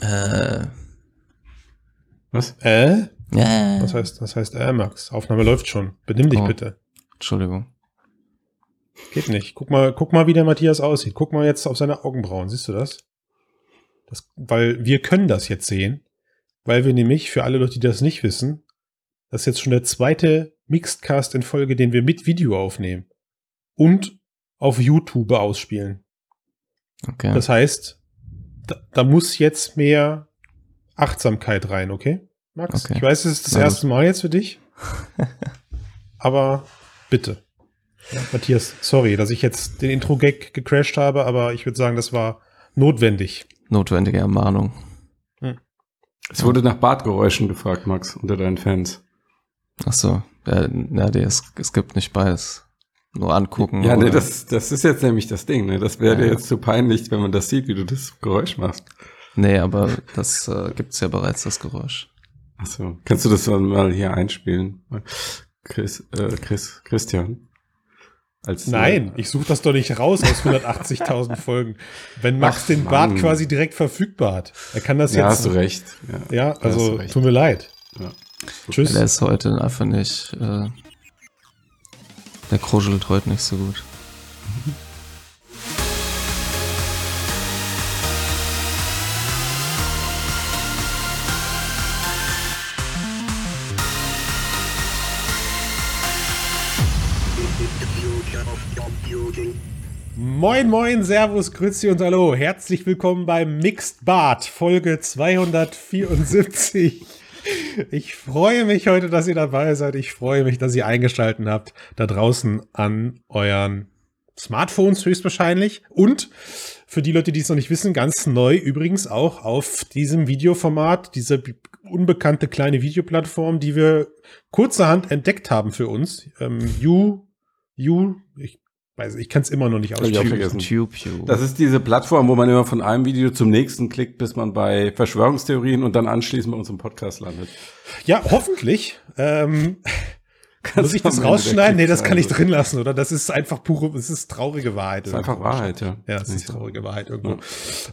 Äh. Was? Äh? Ja. Was heißt, was heißt äh, Max? Aufnahme läuft schon. Benimm dich Oh. bitte. Entschuldigung. Geht nicht. Guck mal, guck mal, wie der Matthias aussieht. Guck mal jetzt auf seine Augenbrauen. Siehst du das? das? Weil wir können das jetzt sehen. Weil wir nämlich, für alle Leute, die das nicht wissen, das ist jetzt schon der zweite Mixedcast in Folge, den wir mit Video aufnehmen. Und auf YouTube ausspielen. Okay. Das heißt, da, da muss jetzt mehr Achtsamkeit rein, okay? Max? Okay. Ich weiß, es ist das Na gut. erste Mal jetzt für dich. aber bitte. Ja, Matthias, sorry, dass ich jetzt den Intro-Gag gecrashed habe, aber ich würde sagen, das war notwendig. Notwendige Ermahnung. Es wurde nach Bartgeräuschen gefragt, Max, unter deinen Fans. Ach so. Ja, ja es, es gibt nicht beides. Nur angucken. Ja, nee, das, das ist jetzt nämlich das Ding. Ne? Das wäre Ja. dir jetzt zu peinlich, wenn man das sieht, wie du das Geräusch machst. Nee, aber das äh, gibt's ja bereits, das Geräusch. Achso, kannst du das dann mal hier einspielen? Chris, äh, Chris, Christian? Als, Nein, ich suche das doch nicht raus aus 180.000 Folgen. Wenn Max Ach, den Bart Mann. quasi direkt verfügbar hat, er kann das Ja, jetzt. hast du recht. Ja, Ja, also tut mir leid. Ja. Tschüss. Der ist heute einfach nicht. Äh, der kruschelt heute nicht so gut. Moin, moin, Servus, Grüezi und Hallo. Herzlich willkommen beim Mixed Bart, Folge 274. Ich freue mich heute, dass ihr dabei seid. Ich freue mich, dass ihr eingeschaltet habt, da draußen an euren Smartphones höchstwahrscheinlich. Und für die Leute, die es noch nicht wissen, ganz neu übrigens auch auf diesem Videoformat, diese unbekannte kleine Videoplattform, die wir kurzerhand entdeckt haben für uns. Ähm, you, you, ich weiß, ich kann es immer noch nicht aussprechen. Tube, Tube. Das ist diese Plattform, wo man immer von einem Video zum nächsten klickt, bis man bei Verschwörungstheorien und dann anschließend bei unserem Podcast landet. Ja, hoffentlich. Ähm, muss ich das rausschneiden? Nee, das kann ich drin lassen, oder? Das ist einfach pure, es ist traurige Wahrheit. Das ist einfach Wahrheit, ja. Ja, es ist traurige Wahrheit irgendwo. Ja.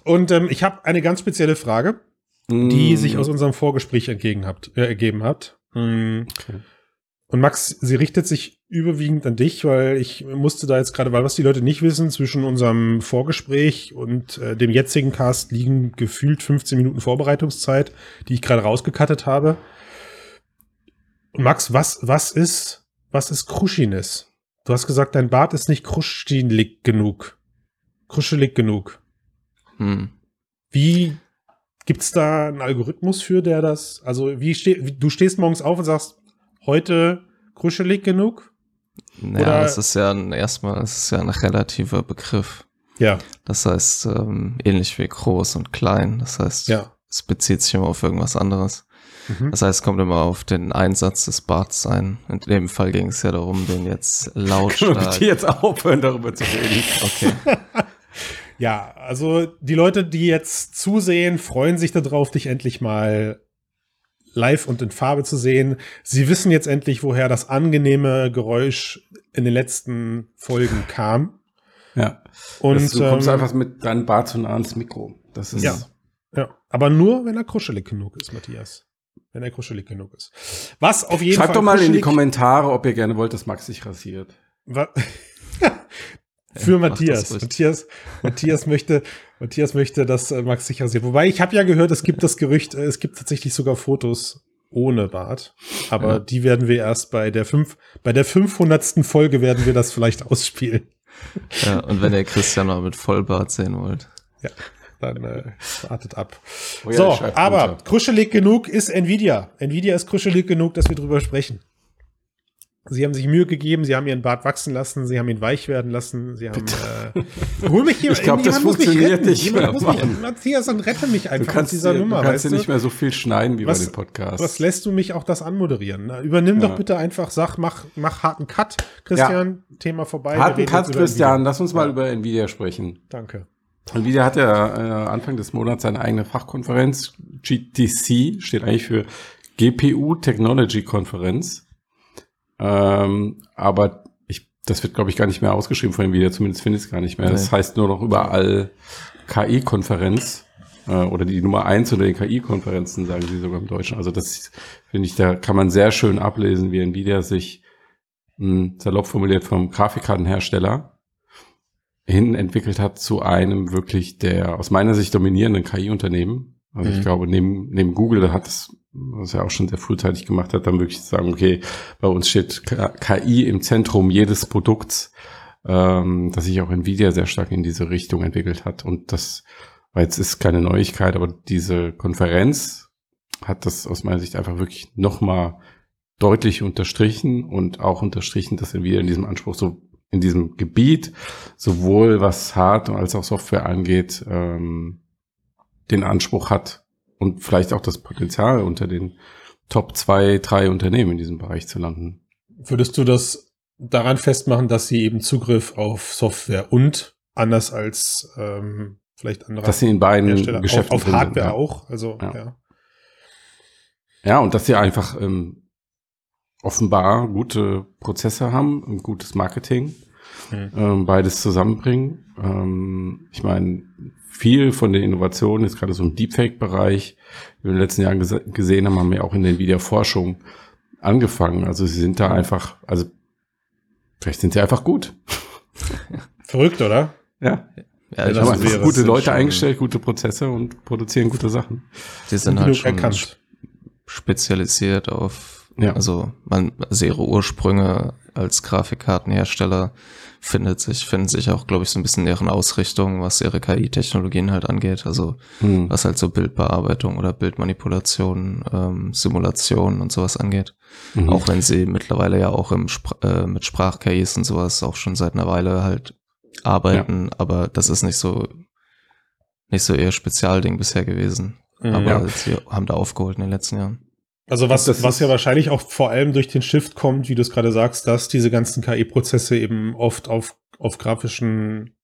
Und ähm, ich habe eine ganz spezielle Frage, die Mm. sich aus unserem Vorgespräch entgegen habt, äh, ergeben hat. Mm. Okay. Und Max, sie richtet sich überwiegend an dich, weil ich musste da jetzt gerade, weil was die Leute nicht wissen, zwischen unserem Vorgespräch und äh, dem jetzigen Cast liegen gefühlt 15 Minuten Vorbereitungszeit, die ich gerade rausgekattet habe. Und Max, was, was ist, was ist Kruschines? Du hast gesagt, dein Bart ist nicht kruschelig genug. Kruschelig genug. Hm. Wie gibt's da einen Algorithmus für, der das, also wie ste du stehst morgens auf und sagst, heute kruschelig genug? Ja, Oder- es ist ja ein, erstmal, es ist ja ein relativer Begriff. Ja, Das heißt, ähm, ähnlich wie groß und klein. Das heißt, ja. es bezieht sich immer auf irgendwas anderes. Mhm. Das heißt, es kommt immer auf den Einsatz des Barts ein. In dem Fall ging es ja darum, den jetzt Können wir lautstark. jetzt aufhören, darüber zu reden? Okay. Ja, also die Leute, die jetzt zusehen, freuen sich darauf, dich endlich mal live und in Farbe zu sehen. Sie wissen jetzt endlich, woher das angenehme Geräusch in den letzten Folgen kam. Ja. Und das, du kommst ähm, einfach mit deinem Bart zu nah ans Mikro. Das ist Ja. Ja, aber nur, wenn er kruschelig genug ist, Matthias. Wenn er kruschelig genug ist. Was auf jeden Schreibt Fall. doch mal in die kuschelig- Kommentare, ob ihr gerne wollt, dass Max sich rasiert. Wa- Für Matthias. Matthias. Matthias möchte, Matthias möchte, dass äh, Max sich rasiert. Wobei ich habe ja gehört, es gibt das Gerücht, äh, es gibt tatsächlich sogar Fotos ohne Bart. Aber Ja. die werden wir erst bei der fünf, bei der 500. Folge werden wir das vielleicht ausspielen. ja, und wenn ihr Christian mal mit Vollbart sehen wollt. Dann äh, wartet ab. Oh ja, so, aber runter. kruschelig genug ist Nvidia. Nvidia ist kruschelig genug, dass wir drüber sprechen. Sie haben sich Mühe gegeben, sie haben ihren Bart wachsen lassen, sie haben ihn weich werden lassen, sie haben. Äh, hol mich hier. Ich glaub, das funktioniert nicht Jemand mehr, muss mich. Matthias, dann rette mich Du einfach kannst, aus dieser dir, Nummer. du kannst weißt dir nicht du? mehr so viel schneiden wie Was- bei dem Podcast. Was lässt du mich auch das anmoderieren? Na, übernimm doch Ja. bitte einfach, sag, mach, mach harten Cut, Christian. Thema vorbei. Harten Cut, Christian, lass uns mal Ja. über Nvidia sprechen. Danke. Nvidia hat ja äh, Anfang des Monats seine eigene Fachkonferenz. GTC steht eigentlich für GPU Technology Konferenz. Ähm, aber ich, das wird, glaube ich, gar nicht mehr ausgeschrieben von Nvidia, zumindest finde ich es gar nicht mehr. Das Nee. heißt nur noch überall KI-Konferenz. äh, oder die Nummer eins unter den KI-Konferenzen, sagen sie sogar im Deutschen. Also das finde ich, da kann man sehr schön ablesen, wie Nvidia sich mh, hm, salopp formuliert vom Grafikkartenhersteller hin entwickelt hat zu einem wirklich der aus meiner Sicht dominierenden KI-Unternehmen. Also mhm. ich glaube, neben, neben Google hat es, was er auch schon sehr frühzeitig gemacht hat, dann wirklich zu sagen, okay, bei uns steht KI im Zentrum jedes Produkts, ähm, dass sich auch Nvidia sehr stark in diese Richtung entwickelt hat. Und das, weil jetzt ist keine Neuigkeit, aber diese Konferenz hat das aus meiner Sicht einfach wirklich nochmal deutlich unterstrichen und auch unterstrichen, dass Nvidia in diesem Anspruch so in diesem Gebiet, sowohl was Hard- als auch Software angeht, ähm, den Anspruch hat und vielleicht auch das Potenzial unter den Top zwei, drei Unternehmen in diesem Bereich zu landen. Würdest du das daran festmachen, dass sie eben Zugriff auf Software und anders als ähm, vielleicht andere dass sie in beiden Hersteller, Geschäften auf, auf Hardware sind, ja. auch, also ja. ja. ja. und dass sie einfach ähm, offenbar gute Prozesse haben, ein gutes Marketing, mhm. ähm, beides zusammenbringen. Ähm, ich meine, viel von den Innovationen ist gerade so im Deepfake-Bereich, wir in den letzten Jahren ges gesehen haben, haben wir auch in der Nvidia-Forschung angefangen. Also sie sind da einfach, also vielleicht sind sie einfach gut. Verrückt, oder? Ja. Ja, ich habe einfach gute Leute eingestellt, gute Prozesse und produzieren gute Sachen. Die sind halt schon erkannt. spezialisiert auf ja. Also man also ihre Ursprünge als Grafikkartenhersteller findet sich, finden sich auch, glaube ich, so ein bisschen deren Ausrichtung, was ihre KI-Technologien halt angeht. Also hm. was halt so Bildbearbeitung oder Bildmanipulation, ähm, Simulation und sowas angeht. Mhm. Auch wenn sie mittlerweile ja auch im Spr äh, mit Sprach-KIs und sowas auch schon seit einer Weile halt arbeiten, ja. aber das ist nicht so nicht so ihr Spezialding bisher gewesen. Mhm, aber ja. sie haben da aufgeholt in den letzten Jahren. Also was, was ja wahrscheinlich auch vor allem durch den Shift kommt, wie du es gerade sagst, dass diese ganzen KI-Prozesse eben oft auf, auf grafischen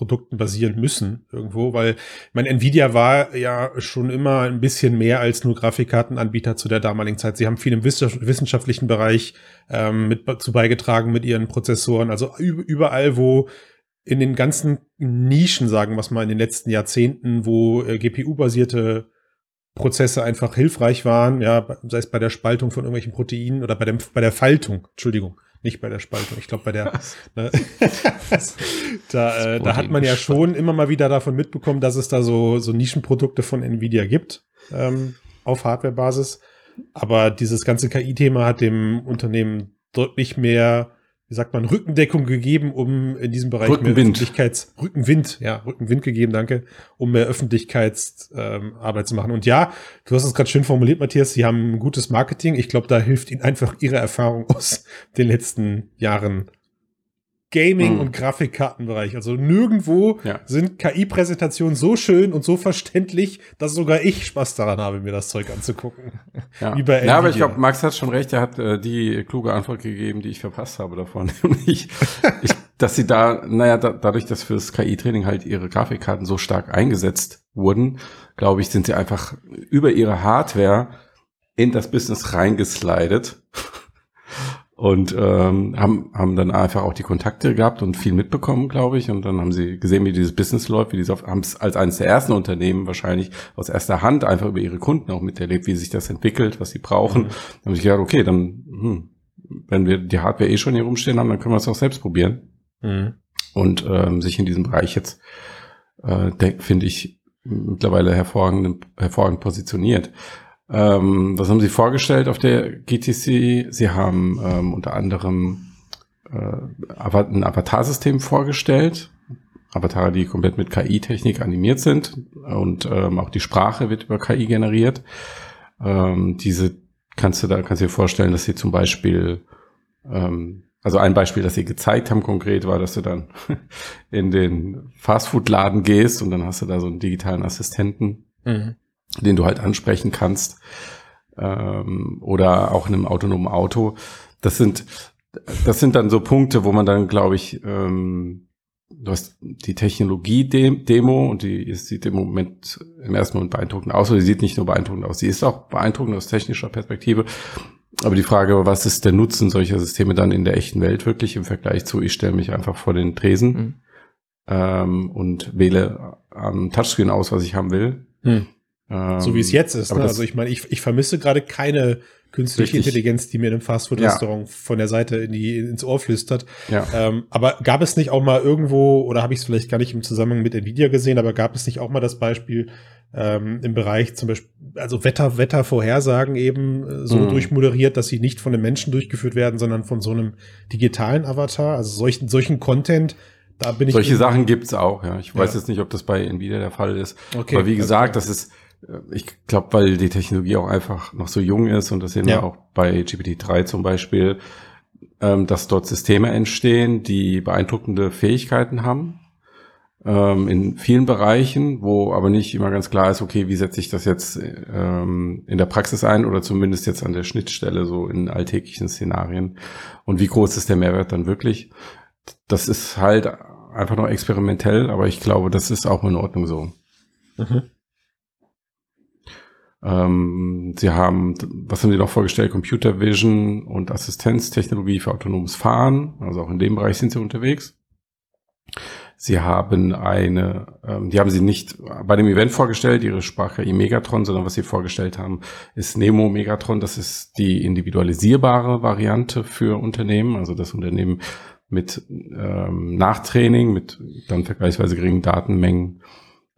Produkten basieren müssen irgendwo, weil mein Nvidia war ja schon immer ein bisschen mehr als nur Grafikkartenanbieter zu der damaligen Zeit. Sie haben viel im wissenschaftlichen Bereich ähm, mit zu beigetragen mit ihren Prozessoren. Also überall, wo in den ganzen Nischen, sagen wir mal, in den letzten Jahrzehnten, wo äh, GPU-basierte Prozesse einfach hilfreich waren, ja, sei es bei der Spaltung von irgendwelchen Proteinen oder bei, dem, bei der Faltung, Entschuldigung, nicht bei der Spaltung, ich glaube bei der, ne, da, äh, da hat man ja schon immer mal wieder davon mitbekommen, dass es da so, so Nischenprodukte von Nvidia gibt, ähm, auf Hardware-Basis. Aber dieses ganze KI-Thema hat dem Unternehmen deutlich mehr wie sagt man, Rückendeckung gegeben, um in diesem Bereich Rückenwind. mehr Öffentlichkeits, Rückenwind, ja, Rückenwind gegeben, danke, um mehr Öffentlichkeitsarbeit ähm, zu machen. Und ja, du hast es gerade schön formuliert, Matthias, sie haben gutes Marketing. Ich glaube, da hilft ihnen einfach ihre Erfahrung aus den letzten Jahren Gaming- mhm. und Grafikkartenbereich. Also nirgendwo ja. sind KI-Präsentationen so schön und so verständlich, dass sogar ich Spaß daran habe, mir das Zeug anzugucken. Ja, Wie bei ja aber ich glaube, Max hat schon recht. Er hat äh, die kluge Antwort gegeben, die ich verpasst habe davon. ich, ich, dass sie da, naja, da, dadurch, dass fürs KI-Training halt ihre Grafikkarten so stark eingesetzt wurden, glaube ich, sind sie einfach über ihre Hardware in das Business reingeslidet und ähm, haben, haben dann einfach auch die Kontakte gehabt und viel mitbekommen, glaube ich. Und dann haben sie gesehen, wie dieses Business läuft, wie die haben es als eines der ersten Unternehmen wahrscheinlich aus erster Hand einfach über ihre Kunden auch miterlebt, wie sich das entwickelt, was sie brauchen. Mhm. Dann haben sie gedacht, okay, dann, hm, wenn wir die Hardware eh schon hier rumstehen haben, dann können wir es auch selbst probieren. Mhm. Und ähm, sich in diesem Bereich jetzt, äh, finde ich, mittlerweile hervorragend, hervorragend positioniert. Ähm, was haben Sie vorgestellt auf der GTC? Sie haben ähm, unter anderem äh, ein Avatar-System vorgestellt. Avatare, die komplett mit KI-Technik animiert sind und ähm, auch die Sprache wird über KI generiert. Ähm, diese kannst du da kannst du dir vorstellen, dass sie zum Beispiel ähm, also ein Beispiel, das sie gezeigt haben konkret, war, dass du dann in den Fastfood-Laden gehst und dann hast du da so einen digitalen Assistenten. Mhm den du halt ansprechen kannst. Ähm, oder auch in einem autonomen Auto. Das sind, das sind dann so Punkte, wo man dann, glaube ich, ähm, du hast die Technologie-Demo und die sieht im Moment im ersten Moment beeindruckend aus, oder die sieht nicht nur beeindruckend aus, sie ist auch beeindruckend aus technischer Perspektive. Aber die Frage, was ist der Nutzen solcher Systeme dann in der echten Welt wirklich im Vergleich zu, ich stelle mich einfach vor den Tresen mhm. ähm, und wähle am Touchscreen aus, was ich haben will Hm. Ähm, so wie es jetzt ist. Ne? Also ich meine, ich, ich vermisse gerade keine künstliche richtig. Intelligenz, die mir in einem Fastfood-Restaurant ja. von der Seite in die, ins Ohr flüstert. Ja. Ähm, aber gab es nicht auch mal irgendwo, oder habe ich es vielleicht gar nicht im Zusammenhang mit Nvidia gesehen, aber gab es nicht auch mal das Beispiel ähm, im Bereich zum Beispiel, also Wetter, Wettervorhersagen eben äh, so mhm. durchmoderiert, dass sie nicht von einem Menschen durchgeführt werden, sondern von so einem digitalen Avatar, also solchen, solchen Content, da bin ich. Solche Sachen gibt's auch, ja. Ich weiß jetzt nicht, ob das bei Nvidia der Fall ist. Okay, aber wie gesagt, das ist, ich glaube, weil die Technologie auch einfach noch so jung ist und das sehen ja. wir auch bei GPT-3 zum Beispiel, ähm, dass dort Systeme entstehen, die beeindruckende Fähigkeiten haben ähm, in vielen Bereichen, wo aber nicht immer ganz klar ist, okay, wie setze ich das jetzt ähm, in der Praxis ein oder zumindest jetzt an der Schnittstelle so in alltäglichen Szenarien und wie groß ist der Mehrwert dann wirklich. Das ist halt einfach noch experimentell, aber ich glaube, das ist auch in Ordnung so. Mhm. Ähm, sie haben, was haben sie noch vorgestellt? Computer Vision und Assistenztechnologie für autonomes Fahren. Also auch in dem Bereich sind sie unterwegs. Sie haben eine, ähm, die haben sie nicht bei dem Event vorgestellt, ihre Sprache Megatron, sondern was sie vorgestellt haben, ist Nemo Megatron. Das ist die individualisierbare Variante für Unternehmen. Also das Unternehmen mit ähm, Nachtraining, mit dann vergleichsweise geringen Datenmengen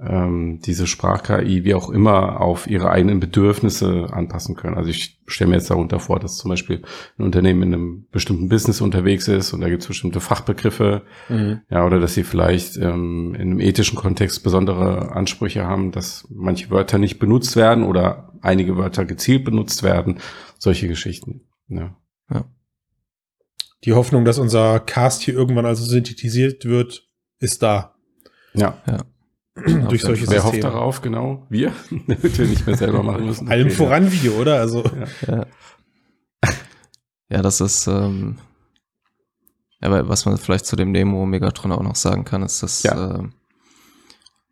ähm, diese Sprach-KI wie auch immer auf ihre eigenen Bedürfnisse anpassen können. Also ich stelle mir jetzt darunter vor, dass zum Beispiel ein Unternehmen in einem bestimmten Business unterwegs ist und da gibt es bestimmte Fachbegriffe, mhm. ja, oder dass sie vielleicht ähm, in einem ethischen Kontext besondere Ansprüche haben, dass manche Wörter nicht benutzt werden oder einige Wörter gezielt benutzt werden, solche Geschichten. Ja. ja. Die Hoffnung, dass unser Cast hier irgendwann also synthetisiert wird, ist da. Ja. ja. Durch solche Wer Systeme. hofft darauf, genau? Wir, damit wir nicht mehr selber machen müssen. Allem okay, voran ja. Video, oder? Also. Ja, ja. das ist, ähm, aber was man vielleicht zu dem Nemo Megatron auch noch sagen kann, ist, dass ja. äh,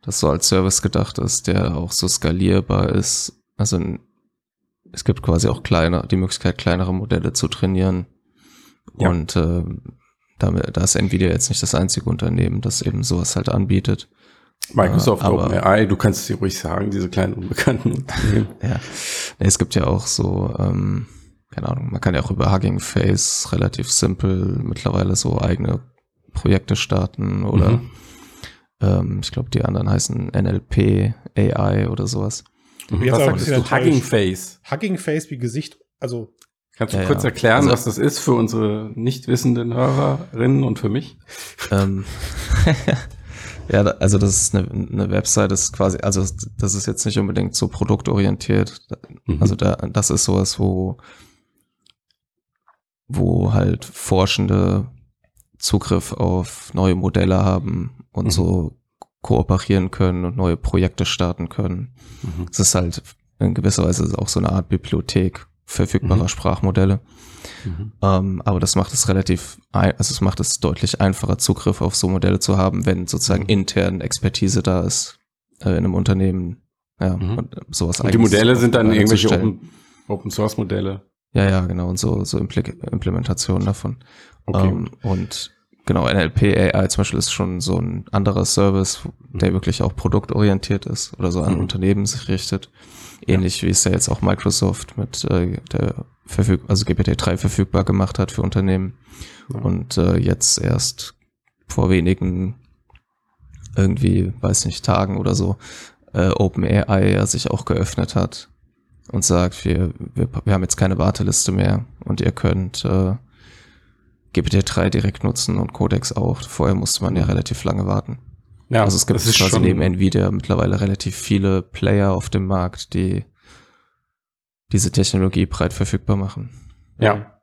das so als Service gedacht ist, der auch so skalierbar ist. Also es gibt quasi auch kleine, die Möglichkeit, kleinere Modelle zu trainieren. Ja. Und äh, damit, da ist Nvidia jetzt nicht das einzige Unternehmen, das eben sowas halt anbietet. Microsoft aber, OpenAI, du kannst es dir ruhig sagen, diese kleinen unbekannten Unternehmen. ja. Es gibt ja auch so, ähm, keine Ahnung, man kann ja auch über Hugging Face relativ simpel mittlerweile so eigene Projekte starten oder mhm. ähm, ich glaube, die anderen heißen NLP, AI oder sowas. Mhm. Was sagst du? Hugging Face. Hugging Face wie Gesicht, also Kannst du ja, kurz erklären, also, was das ist für unsere nicht wissenden Hörerinnen und für mich? Ähm, Ja, also das ist eine, eine Website, das ist quasi, also das ist jetzt nicht unbedingt so produktorientiert. Mhm. Also da, das ist sowas, wo, wo halt Forschende Zugriff auf neue Modelle haben und mhm. so kooperieren können und neue Projekte starten können. Mhm. Es ist halt in gewisser Weise auch so eine Art Bibliothek verfügbarer mhm. Sprachmodelle. Mhm. Ähm, aber das macht es relativ, also es macht es deutlich einfacher, Zugriff auf so Modelle zu haben, wenn sozusagen mhm. intern Expertise da ist äh, in einem Unternehmen. Ja, mhm. und sowas und Die Modelle sind dann irgendwelche Open, Open Source Modelle. Ja, ja, genau, und so, so Impl Implementationen davon. Okay. Ähm, und genau, NLP AI zum Beispiel ist schon so ein anderer Service, der mhm. wirklich auch produktorientiert ist oder so an mhm. Unternehmen sich richtet. Ähnlich ja. wie es ja jetzt auch Microsoft mit äh, der verfüg also GPT-3 verfügbar gemacht hat für Unternehmen. Ja. Und äh, jetzt erst vor wenigen irgendwie, weiß nicht, Tagen oder so, äh, OpenAI ja sich auch geöffnet hat und sagt, wir, wir, wir haben jetzt keine Warteliste mehr und ihr könnt äh, GPT-3 direkt nutzen und Codex auch. Vorher musste man ja relativ lange warten. Ja, also es gibt quasi neben Nvidia mittlerweile relativ viele Player auf dem Markt, die diese Technologie breit verfügbar machen. Ja.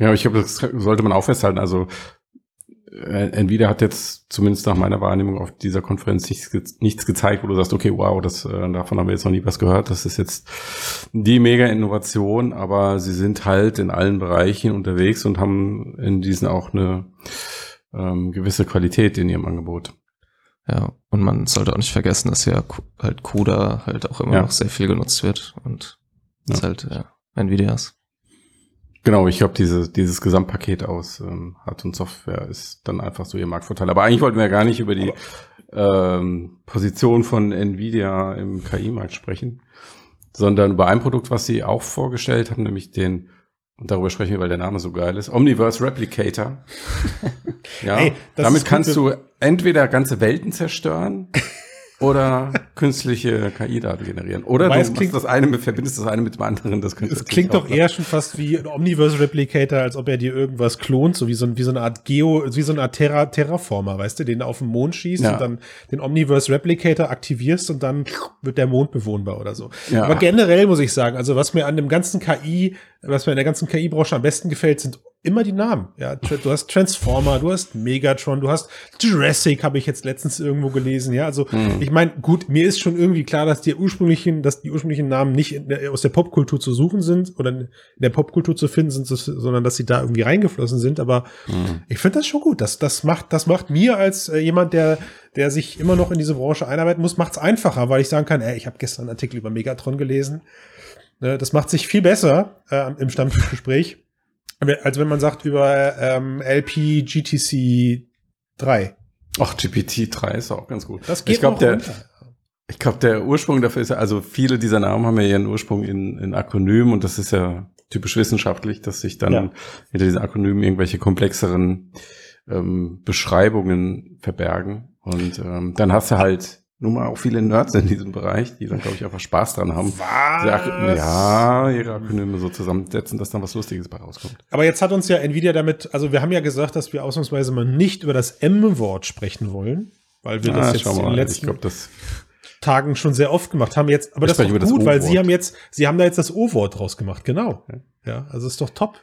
Ja, ich glaube, das sollte man auch festhalten. Also äh, Nvidia hat jetzt zumindest nach meiner Wahrnehmung auf dieser Konferenz nichts, nichts gezeigt, wo du sagst, okay, wow, das, äh, davon haben wir jetzt noch nie was gehört. Das ist jetzt die mega Innovation, aber sie sind halt in allen Bereichen unterwegs und haben in diesen auch eine ähm, gewisse Qualität in ihrem Angebot. Ja, und man sollte auch nicht vergessen, dass ja halt CUDA halt auch immer ja. noch sehr viel genutzt wird und ja. ist halt ja, Nvidias. Genau, ich glaube, diese, dieses Gesamtpaket aus ähm, Hard- und Software ist dann einfach so ihr Marktvorteil. Aber eigentlich wollten wir ja gar nicht über die ähm, Position von Nvidia im KI-Markt sprechen, sondern über ein Produkt, was sie auch vorgestellt haben, nämlich den darüber sprechen wir, weil der Name so geil ist. Omniverse Replicator. ja, hey, damit kannst du entweder ganze Welten zerstören oder künstliche KI-Daten generieren. Oder du klingt, das eine, verbindest das eine mit dem anderen. Das es klingt doch eher schon fast wie ein Omniverse Replicator, als ob er dir irgendwas klont, so wie so, wie so eine Art Geo, wie so eine Art Terra, Terraformer, weißt du, den du auf den Mond schießt ja. und dann den Omniverse Replicator aktivierst und dann wird der Mond bewohnbar oder so. Ja. Aber generell muss ich sagen, also was mir an dem ganzen KI, was mir in der ganzen KI-Branche am besten gefällt, sind immer die Namen. Ja, du hast Transformer, du hast Megatron, du hast Jurassic, habe ich jetzt letztens irgendwo gelesen. Ja, also mhm. ich meine, gut, mir ist schon irgendwie klar, dass die ursprünglichen, dass die ursprünglichen Namen nicht der, aus der Popkultur zu suchen sind oder in der Popkultur zu finden sind, sondern dass sie da irgendwie reingeflossen sind. Aber mhm. ich finde das schon gut. Das, das macht, das macht mir als äh, jemand, der, der sich immer noch in diese Branche einarbeiten muss, macht es einfacher, weil ich sagen kann, ey, ich habe gestern einen Artikel über Megatron gelesen. Ne, das macht sich viel besser äh, im Stammtischgespräch als wenn man sagt über ähm, LP GTC 3. Ach, GPT 3 ist auch ganz gut. Das geht ich glaube, der, ich glaube, der Ursprung dafür ist ja, also viele dieser Namen haben ja ihren Ursprung in, in Akronymen und das ist ja typisch wissenschaftlich, dass sich dann ja. hinter diesen Akronymen irgendwelche komplexeren ähm, Beschreibungen verbergen. Und ähm, dann hast du halt nun mal auch viele Nerds in diesem Bereich, die dann, glaube ich, einfach Spaß dran haben. Was? Ja, ihre Akronyme so zusammensetzen, dass dann was Lustiges bei rauskommt. Aber jetzt hat uns ja Nvidia damit, also wir haben ja gesagt, dass wir ausnahmsweise mal nicht über das M-Wort sprechen wollen, weil wir das ah, jetzt in den letzten glaub, Tagen schon sehr oft gemacht haben. Jetzt, aber das ist doch gut, weil sie haben jetzt, sie haben da jetzt das O-Wort draus gemacht, genau. Ja, also ist doch top.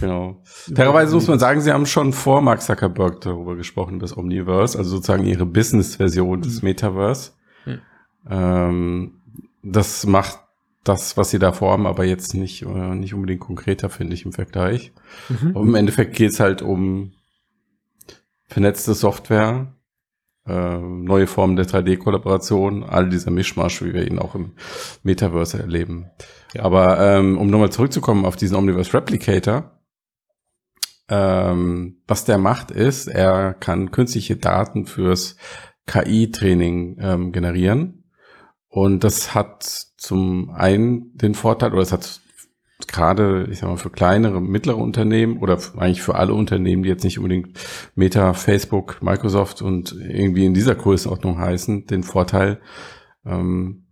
Genau. Fairerweise muss man sagen, sie haben schon vor Mark Zuckerberg darüber gesprochen, das Omniverse, also sozusagen ihre Business-Version des mhm. Metaverse. Mhm. Ähm, das macht das, was sie da vorhaben, aber jetzt nicht, äh, nicht unbedingt konkreter, finde ich, im Vergleich. Mhm. Im Endeffekt geht es halt um vernetzte Software, äh, neue Formen der 3D-Kollaboration, all dieser Mischmasch, wie wir ihn auch im Metaverse erleben. Ja. Aber ähm, um nochmal zurückzukommen auf diesen Omniverse Replicator, ähm, was der macht ist, er kann künstliche Daten fürs KI-Training ähm, generieren. Und das hat zum einen den Vorteil, oder es hat gerade, ich sag mal, für kleinere, mittlere Unternehmen oder eigentlich für alle Unternehmen, die jetzt nicht unbedingt Meta, Facebook, Microsoft und irgendwie in dieser Größenordnung heißen, den Vorteil, ähm,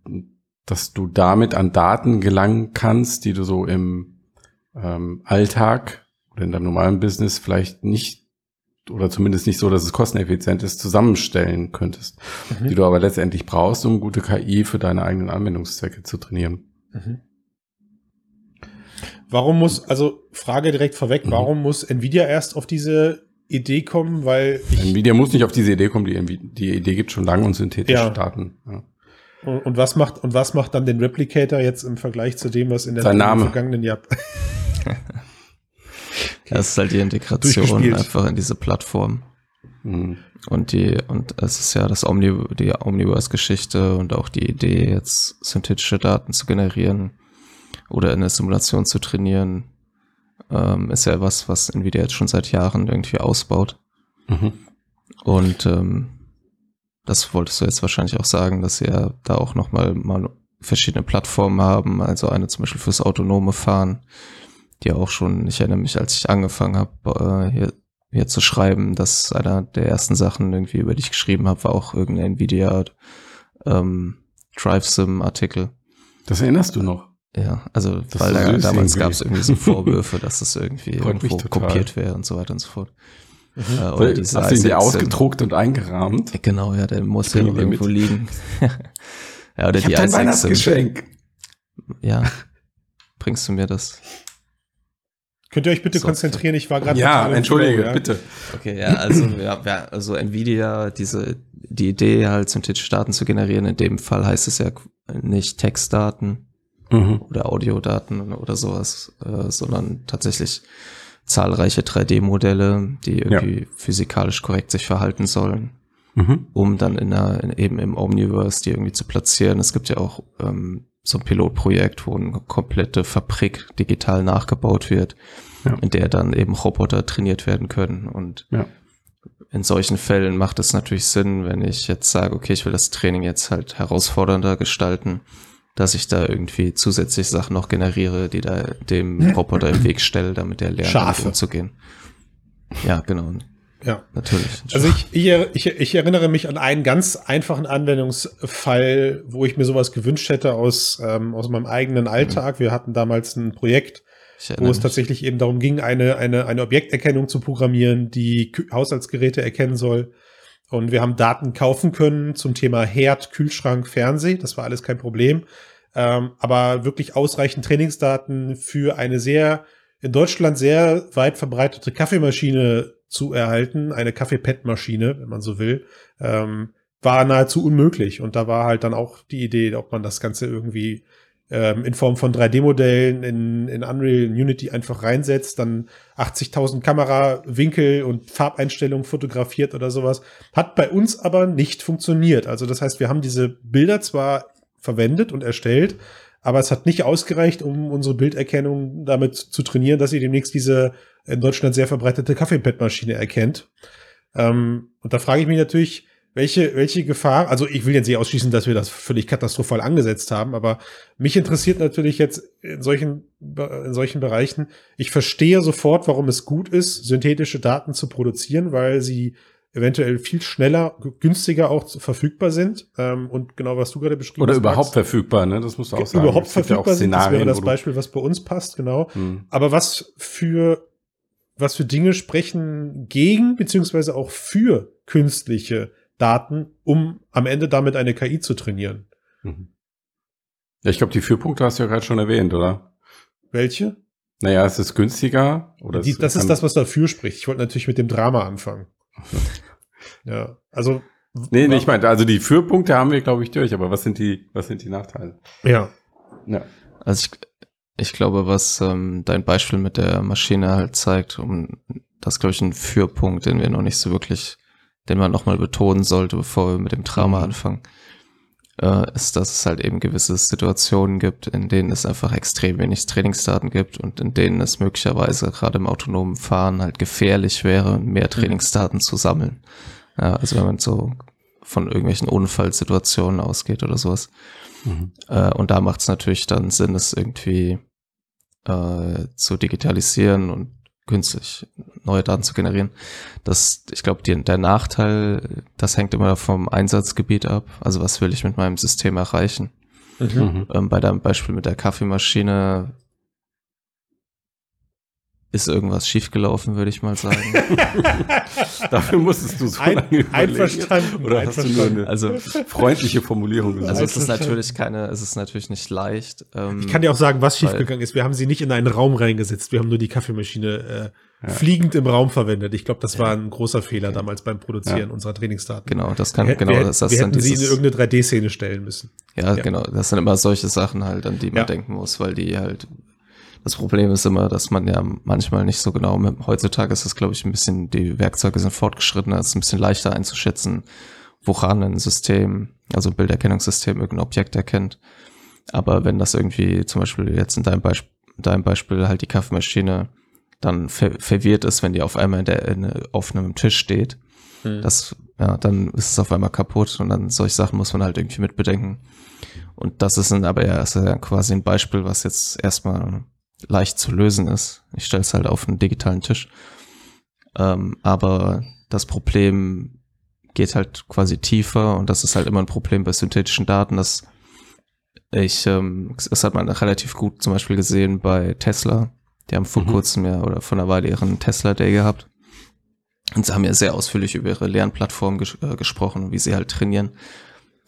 dass du damit an Daten gelangen kannst, die du so im ähm, Alltag oder in deinem normalen Business vielleicht nicht oder zumindest nicht so, dass es kosteneffizient ist, zusammenstellen könntest, mhm. die du aber letztendlich brauchst, um gute KI für deine eigenen Anwendungszwecke zu trainieren. Mhm. Warum muss, also Frage direkt vorweg, mhm. warum muss Nvidia erst auf diese Idee kommen? Weil Nvidia muss nicht auf diese Idee kommen, die, die Idee gibt schon lange und synthetische ja. Daten. Ja. Und, und, was macht, und was macht dann den Replicator jetzt im Vergleich zu dem, was in der Sein Name. vergangenen Jahr Das ist halt die Integration einfach in diese Plattform. Mhm. Und die, und es ist ja das Omni, die Omniverse-Geschichte und auch die Idee, jetzt synthetische Daten zu generieren oder in der Simulation zu trainieren, ähm, ist ja was, was Nvidia jetzt schon seit Jahren irgendwie ausbaut. Mhm. Und ähm, das wolltest du jetzt wahrscheinlich auch sagen, dass sie ja da auch nochmal mal verschiedene Plattformen haben, also eine zum Beispiel fürs autonome Fahren, die auch schon, ich erinnere mich, als ich angefangen habe, äh, hier, hier zu schreiben, dass einer der ersten Sachen irgendwie, über die ich geschrieben habe, war auch irgendein Nvidia ähm, Drive Sim Artikel. Das erinnerst du noch? Ja, also das weil da, damals gab es irgendwie so Vorwürfe, dass das irgendwie irgendwo kopiert wäre und so weiter und so fort. Mhm. Äh, oder diese Hast du dir ausgedruckt und eingerahmt? Genau, ja, der muss ja irgendwo mit. liegen. ja, oder ich die dein Weihnachtsgeschenk. Ja, bringst du mir das? Könnt ihr euch bitte Software. konzentrieren? Ich war gerade. Ja, entschuldige, Flow, ja? bitte. Okay, ja, also, ja, ja, also Nvidia, diese, die Idee halt synthetische Daten zu generieren, in dem Fall heißt es ja nicht Textdaten mhm. oder Audiodaten oder sowas, äh, sondern tatsächlich zahlreiche 3D-Modelle, die irgendwie ja. physikalisch korrekt sich verhalten sollen, mhm. um dann in einer, in, eben im Omniverse die irgendwie zu platzieren. Es gibt ja auch ähm, so ein Pilotprojekt, wo eine komplette Fabrik digital nachgebaut wird, ja. in der dann eben Roboter trainiert werden können. Und ja. in solchen Fällen macht es natürlich Sinn, wenn ich jetzt sage, okay, ich will das Training jetzt halt herausfordernder gestalten, dass ich da irgendwie zusätzlich Sachen noch generiere, die da dem Roboter im Weg stelle, damit er lernt, umzugehen. Ja, genau. Ja, natürlich. Also ich, ich, ich, erinnere mich an einen ganz einfachen Anwendungsfall, wo ich mir sowas gewünscht hätte aus, ähm, aus meinem eigenen Alltag. Wir hatten damals ein Projekt, wo es tatsächlich eben darum ging, eine, eine, eine Objekterkennung zu programmieren, die Haushaltsgeräte erkennen soll. Und wir haben Daten kaufen können zum Thema Herd, Kühlschrank, Fernseh. Das war alles kein Problem. Ähm, aber wirklich ausreichend Trainingsdaten für eine sehr, in Deutschland sehr weit verbreitete Kaffeemaschine zu erhalten, eine Kaffeepad-Maschine, wenn man so will, ähm, war nahezu unmöglich. Und da war halt dann auch die Idee, ob man das Ganze irgendwie ähm, in Form von 3D-Modellen in, in Unreal, in Unity einfach reinsetzt, dann 80.000 Kamerawinkel und Farbeinstellungen fotografiert oder sowas. Hat bei uns aber nicht funktioniert. Also das heißt, wir haben diese Bilder zwar verwendet und erstellt, aber es hat nicht ausgereicht, um unsere Bilderkennung damit zu trainieren, dass sie demnächst diese in Deutschland sehr verbreitete Kaffeepad-Maschine erkennt. Ähm, und da frage ich mich natürlich, welche, welche Gefahr, also ich will jetzt nicht ausschließen, dass wir das völlig katastrophal angesetzt haben, aber mich interessiert natürlich jetzt in solchen, in solchen Bereichen, ich verstehe sofort, warum es gut ist, synthetische Daten zu produzieren, weil sie eventuell viel schneller, günstiger auch verfügbar sind. Ähm, und genau, was du gerade beschrieben hast. Oder überhaupt Max, verfügbar, ne? Das musst du auch sagen. Überhaupt verfügbar ja sind, das wäre das Beispiel, was bei uns passt, genau. Hm. Aber was für, was für Dinge sprechen gegen, beziehungsweise auch für künstliche Daten, um am Ende damit eine KI zu trainieren. Mhm. Ja, ich glaube, die vier Punkte hast du ja gerade schon erwähnt, oder? Welche? Naja, es ist günstiger. Oder die, das ist das, was dafür spricht. Ich wollte natürlich mit dem Drama anfangen. ja, also. Nee, nee, ich meine, also die Fürpunkte haben wir, glaube ich, durch, aber was sind die, was sind die Nachteile? Ja. Ja. Also ich, ich glaube, was ähm, dein Beispiel mit der Maschine halt zeigt, um das, glaube ich, ein Fürpunkt, den wir noch nicht so wirklich den man nochmal betonen sollte, bevor wir mit dem Drama mhm. anfangen, äh, ist, dass es halt eben gewisse Situationen gibt, in denen es einfach extrem wenig Trainingsdaten gibt und in denen es möglicherweise gerade im autonomen Fahren halt gefährlich wäre, mehr mhm. Trainingsdaten zu sammeln. Ja, also wenn man so von irgendwelchen Unfallsituationen ausgeht oder sowas. Mhm. Äh, und da macht es natürlich dann Sinn, es irgendwie äh, zu digitalisieren und günstig neue Daten zu generieren. Das, ich glaube, der Nachteil, das hängt immer vom Einsatzgebiet ab. Also was will ich mit meinem System erreichen? Mhm. Ähm, bei deinem Beispiel mit der Kaffeemaschine ist irgendwas schiefgelaufen, würde ich mal sagen. Dafür musstest du so Ein, lange überlegen. Einverstanden. Oder hast du nur eine also, freundliche Formulierung gesagt? Also es ist natürlich keine, es ist natürlich nicht leicht. Ähm, ich kann dir auch sagen, was schiefgegangen ist. Wir haben sie nicht in einen Raum reingesetzt. Wir haben nur die Kaffeemaschine äh, ja. fliegend im Raum verwendet. Ich glaube, das war ein großer Fehler okay. damals beim Produzieren ja. unserer Trainingsdaten. Genau, das kann, wir, genau, wir, das, das wir hätten sie in irgendeine 3D-Szene stellen müssen. Ja, ja, genau. Das sind immer solche Sachen halt, an die man denken muss, weil die halt das Problem ist immer, dass man ja manchmal nicht so genau, mit, heutzutage ist es, glaube ich, ein bisschen, die Werkzeuge sind fortgeschrittener, es ist ein bisschen leichter einzuschätzen, woran ein System, also ein Bilderkennungssystem irgendein Objekt erkennt. Aber wenn das irgendwie zum Beispiel jetzt in deinem Beispiel, deinem Beispiel halt die Kaffeemaschine dann ver verwirrt ist, wenn die auf einmal in der, in, auf einem Tisch steht, hm. das, ja, dann ist es auf einmal kaputt und dann solche Sachen muss man halt irgendwie mit bedenken. Und das ist dann aber ja, ist ja quasi ein Beispiel, was jetzt erstmal leicht zu lösen ist. Ich stelle es halt auf einen digitalen Tisch. Ähm, aber das Problem geht halt quasi tiefer und das ist halt immer ein Problem bei synthetischen Daten, dass ich, ähm, das hat man relativ gut zum Beispiel gesehen bei Tesla. Die haben vor mhm. kurzem ja oder vor einer Weile ihren Tesla Day gehabt. Und sie haben ja sehr ausführlich über ihre Lernplattform ges äh, gesprochen, wie sie halt trainieren.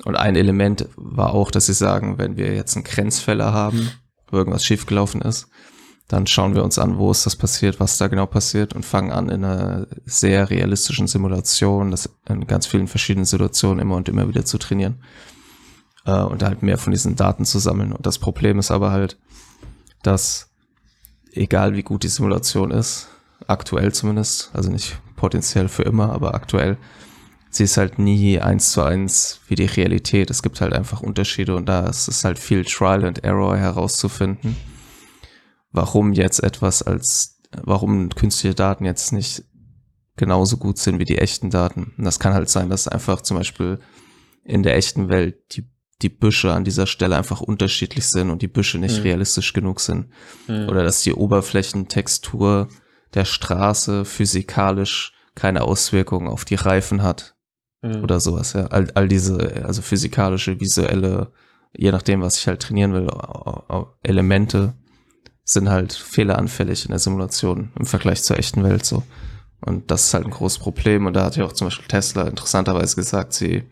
Und ein Element war auch, dass sie sagen, wenn wir jetzt einen Grenzfäller haben, wo irgendwas schiefgelaufen ist, dann schauen wir uns an, wo ist das passiert, was da genau passiert und fangen an in einer sehr realistischen Simulation, das in ganz vielen verschiedenen Situationen immer und immer wieder zu trainieren äh, und halt mehr von diesen Daten zu sammeln. Und das Problem ist aber halt, dass egal wie gut die Simulation ist, aktuell zumindest, also nicht potenziell für immer, aber aktuell, sie ist halt nie eins zu eins wie die Realität. Es gibt halt einfach Unterschiede und da ist es halt viel Trial and Error herauszufinden warum jetzt etwas als, warum künstliche Daten jetzt nicht genauso gut sind wie die echten Daten. Und das kann halt sein, dass einfach zum Beispiel in der echten Welt die, die Büsche an dieser Stelle einfach unterschiedlich sind und die Büsche nicht mhm. realistisch genug sind. Mhm. Oder dass die Oberflächentextur der Straße physikalisch keine Auswirkungen auf die Reifen hat. Mhm. Oder sowas, ja. All, all diese, also physikalische, visuelle, je nachdem, was ich halt trainieren will, Elemente sind halt fehleranfällig in der Simulation im Vergleich zur echten Welt so. Und das ist halt ein großes Problem. Und da hat ja auch zum Beispiel Tesla interessanterweise gesagt, sie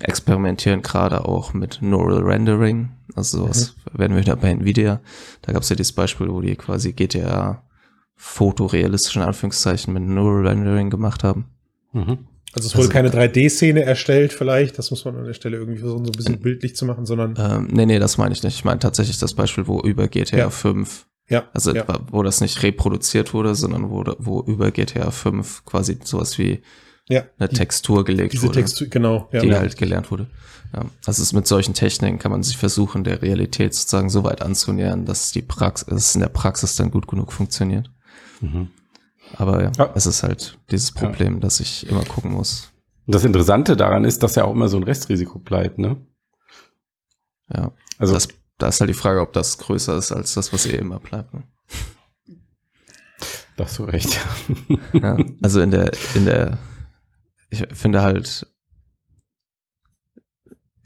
experimentieren gerade auch mit Neural Rendering. Also sowas mhm. werden wir wieder bei Nvidia. Da gab es ja dieses Beispiel, wo die quasi GTA fotorealistisch in Anführungszeichen mit Neural Rendering gemacht haben. Mhm. Also es wurde also, keine 3D-Szene erstellt vielleicht, das muss man an der Stelle irgendwie versuchen, so ein bisschen bildlich zu machen, sondern... Ähm, nee, nee, das meine ich nicht. Ich meine tatsächlich das Beispiel, wo über GTA ja. 5 ja. Also ja. wo das nicht reproduziert wurde, sondern wo, wo über GTA 5 quasi sowas wie ja, eine die, Textur gelegt diese wurde. Textur, genau. Ja. Die halt gelernt wurde. Ja. Also es mit solchen Techniken kann man sich versuchen, der Realität sozusagen so weit anzunähern, dass die Praxis, es in der Praxis dann gut genug funktioniert. Mhm. Aber ja, ja, es ist halt dieses Problem, ja. dass ich immer gucken muss. Und das Interessante daran ist, dass ja auch immer so ein Restrisiko bleibt, ne? Ja. Also das da ist halt die Frage, ob das größer ist als das, was eh immer bleibt. Ne? Da hast du recht. ja, also in der, in der, ich finde halt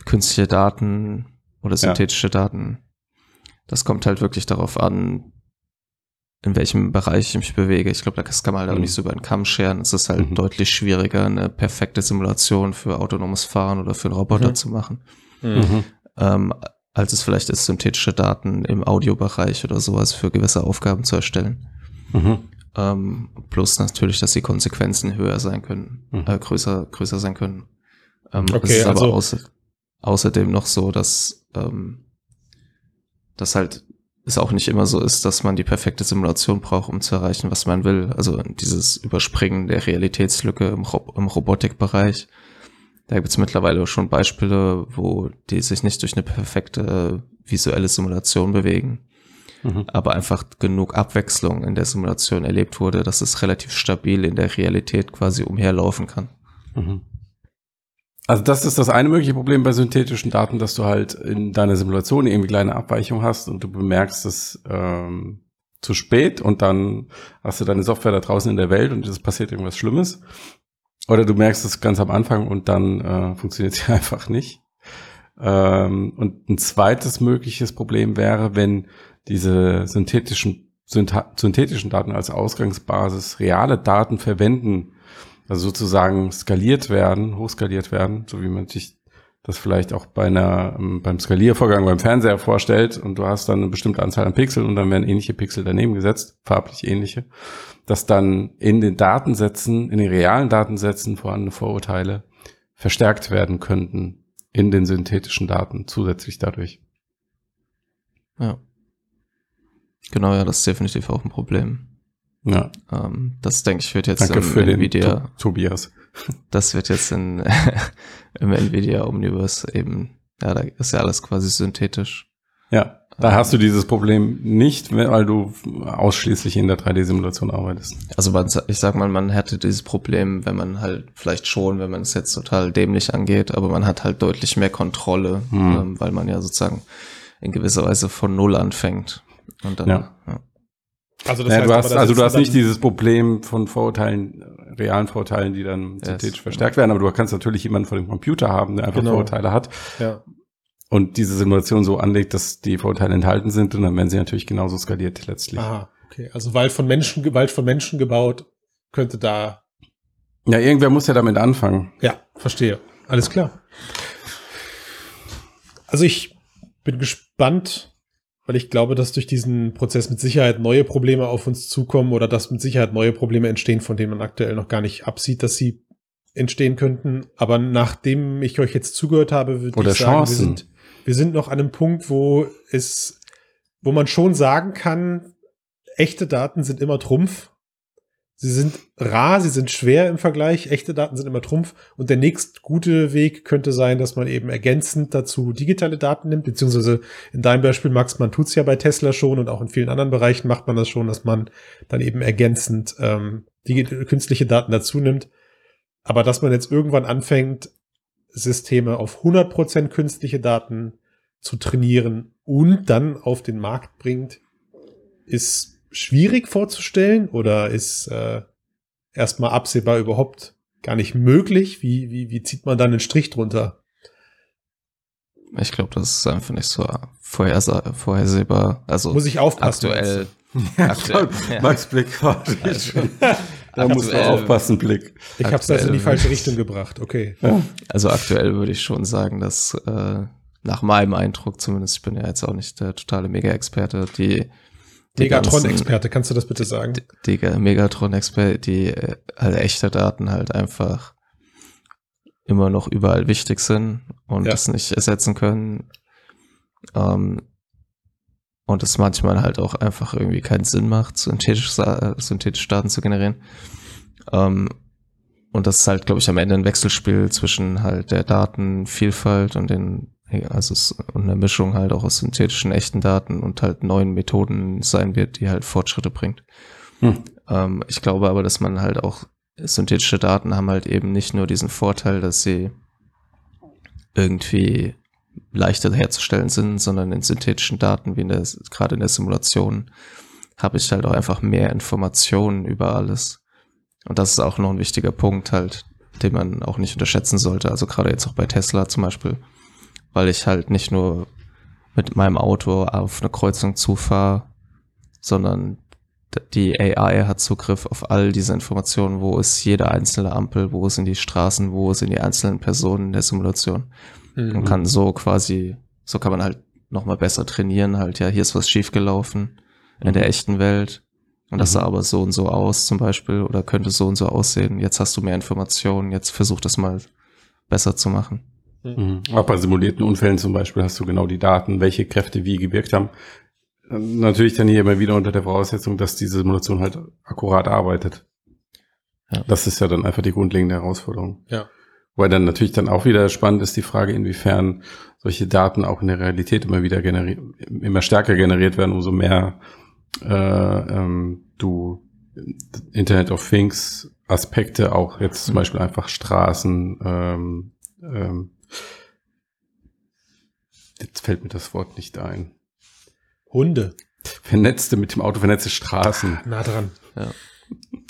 künstliche Daten oder synthetische ja. Daten, das kommt halt wirklich darauf an, in welchem Bereich ich mich bewege. Ich glaube, das kann man halt mhm. auch nicht so über den Kamm scheren. Es ist halt mhm. deutlich schwieriger, eine perfekte Simulation für autonomes Fahren oder für einen Roboter mhm. zu machen. Mhm. Ähm, als es vielleicht ist, synthetische Daten im Audiobereich oder sowas für gewisse Aufgaben zu erstellen. Mhm. Ähm, plus natürlich, dass die Konsequenzen höher sein können, mhm. äh, größer, größer sein können. Ähm, okay, es ist aber also außer, außerdem noch so, dass, ähm, dass halt es auch nicht immer so ist, dass man die perfekte Simulation braucht, um zu erreichen, was man will. Also dieses Überspringen der Realitätslücke im, Rob im Robotikbereich da gibt es mittlerweile schon Beispiele, wo die sich nicht durch eine perfekte visuelle Simulation bewegen, mhm. aber einfach genug Abwechslung in der Simulation erlebt wurde, dass es relativ stabil in der Realität quasi umherlaufen kann. Mhm. Also das ist das eine mögliche Problem bei synthetischen Daten, dass du halt in deiner Simulation irgendwie kleine Abweichungen hast und du bemerkst es ähm, zu spät und dann hast du deine Software da draußen in der Welt und es passiert irgendwas Schlimmes. Oder du merkst es ganz am Anfang und dann äh, funktioniert es einfach nicht. Ähm, und ein zweites mögliches Problem wäre, wenn diese synthetischen, synthetischen Daten als Ausgangsbasis reale Daten verwenden, also sozusagen skaliert werden, hochskaliert werden, so wie man sich das vielleicht auch bei einer, ähm, beim Skaliervorgang beim Fernseher vorstellt und du hast dann eine bestimmte Anzahl an Pixeln und dann werden ähnliche Pixel daneben gesetzt, farblich ähnliche dass dann in den Datensätzen, in den realen Datensätzen vorhandene Vorurteile verstärkt werden könnten in den synthetischen Daten zusätzlich dadurch. Ja. Genau, ja, das ist definitiv auch ein Problem. Ja. Ähm, das denke ich wird jetzt Danke für Nvidia. Den Tobias. Das wird jetzt in, im Nvidia Omniverse eben, ja, da ist ja alles quasi synthetisch. Ja. Da hast du dieses Problem nicht, weil du ausschließlich in der 3D-Simulation arbeitest. Also man, ich sag mal, man hätte dieses Problem, wenn man halt vielleicht schon, wenn man es jetzt total dämlich angeht, aber man hat halt deutlich mehr Kontrolle, hm. ähm, weil man ja sozusagen in gewisser Weise von Null anfängt. Und dann, ja. ja. Also, das naja, heißt, du hast, also du hast nicht dieses Problem von Vorurteilen, realen Vorurteilen, die dann synthetisch yes, verstärkt genau. werden, aber du kannst natürlich jemanden vor dem Computer haben, der einfach genau. Vorurteile hat. Ja und diese Simulation so anlegt, dass die Vorteile enthalten sind und dann werden sie natürlich genauso skaliert letztlich. Aha, okay. Also Wald von Menschen, Wald von Menschen gebaut, könnte da. Ja, irgendwer muss ja damit anfangen. Ja, verstehe. Alles klar. Also ich bin gespannt, weil ich glaube, dass durch diesen Prozess mit Sicherheit neue Probleme auf uns zukommen oder dass mit Sicherheit neue Probleme entstehen, von denen man aktuell noch gar nicht absieht, dass sie entstehen könnten. Aber nachdem ich euch jetzt zugehört habe, würde ich sagen, Chancen. wir sind wir sind noch an einem Punkt, wo es, wo man schon sagen kann, echte Daten sind immer Trumpf. Sie sind rar, sie sind schwer im Vergleich. Echte Daten sind immer Trumpf. Und der nächst gute Weg könnte sein, dass man eben ergänzend dazu digitale Daten nimmt, beziehungsweise in deinem Beispiel, Max, man tut's ja bei Tesla schon und auch in vielen anderen Bereichen macht man das schon, dass man dann eben ergänzend ähm, die künstliche Daten dazu nimmt. Aber dass man jetzt irgendwann anfängt, Systeme auf 100% künstliche Daten zu trainieren und dann auf den Markt bringt, ist schwierig vorzustellen oder ist äh, erstmal absehbar überhaupt gar nicht möglich? Wie, wie, wie zieht man dann einen Strich drunter? Ich glaube, das ist einfach nicht so vorhersehbar. Also muss ich aufpassen. Aktuell. aktuell ja. Max Blick war also, Da muss man aufpassen, Blick. Ich habe es also in die falsche Richtung gebracht. Okay. Ja. Also aktuell würde ich schon sagen, dass äh, nach meinem Eindruck zumindest, ich bin ja jetzt auch nicht der totale Mega-Experte, die Megatron-Experte, kannst du das bitte sagen? Die, die Megatron-Experte, die halt echte Daten halt einfach immer noch überall wichtig sind und ja. das nicht ersetzen können. Ähm, und es manchmal halt auch einfach irgendwie keinen Sinn macht, synthetische, äh, synthetische Daten zu generieren. Ähm, und das ist halt, glaube ich, am Ende ein Wechselspiel zwischen halt der Datenvielfalt und den also es eine Mischung halt auch aus synthetischen echten Daten und halt neuen Methoden sein wird, die halt Fortschritte bringt. Hm. Ähm, ich glaube aber, dass man halt auch synthetische Daten haben halt eben nicht nur diesen Vorteil, dass sie irgendwie leichter herzustellen sind, sondern in synthetischen Daten, wie in der, gerade in der Simulation, habe ich halt auch einfach mehr Informationen über alles. Und das ist auch noch ein wichtiger Punkt halt, den man auch nicht unterschätzen sollte. Also gerade jetzt auch bei Tesla zum Beispiel weil ich halt nicht nur mit meinem Auto auf eine Kreuzung zufahre, sondern die AI hat Zugriff auf all diese Informationen, wo ist jede einzelne Ampel, wo sind die Straßen, wo sind die einzelnen Personen in der Simulation. Mhm. Und kann so quasi, so kann man halt nochmal besser trainieren, halt, ja, hier ist was schiefgelaufen mhm. in der echten Welt. Und das mhm. sah aber so und so aus zum Beispiel oder könnte so und so aussehen. Jetzt hast du mehr Informationen, jetzt versuch das mal besser zu machen. Mhm. Auch bei simulierten Unfällen zum Beispiel hast du genau die Daten, welche Kräfte wie gewirkt haben. Natürlich dann hier immer wieder unter der Voraussetzung, dass diese Simulation halt akkurat arbeitet. Ja. Das ist ja dann einfach die grundlegende Herausforderung. Ja. Weil dann natürlich dann auch wieder spannend ist die Frage, inwiefern solche Daten auch in der Realität immer wieder generiert, immer stärker generiert werden, umso mehr äh, ähm, du Internet of Things Aspekte auch jetzt zum mhm. Beispiel einfach Straßen, ähm, ähm, Jetzt fällt mir das Wort nicht ein. Hunde. Vernetzte mit dem Auto, vernetzte Straßen. Nah dran. Ja.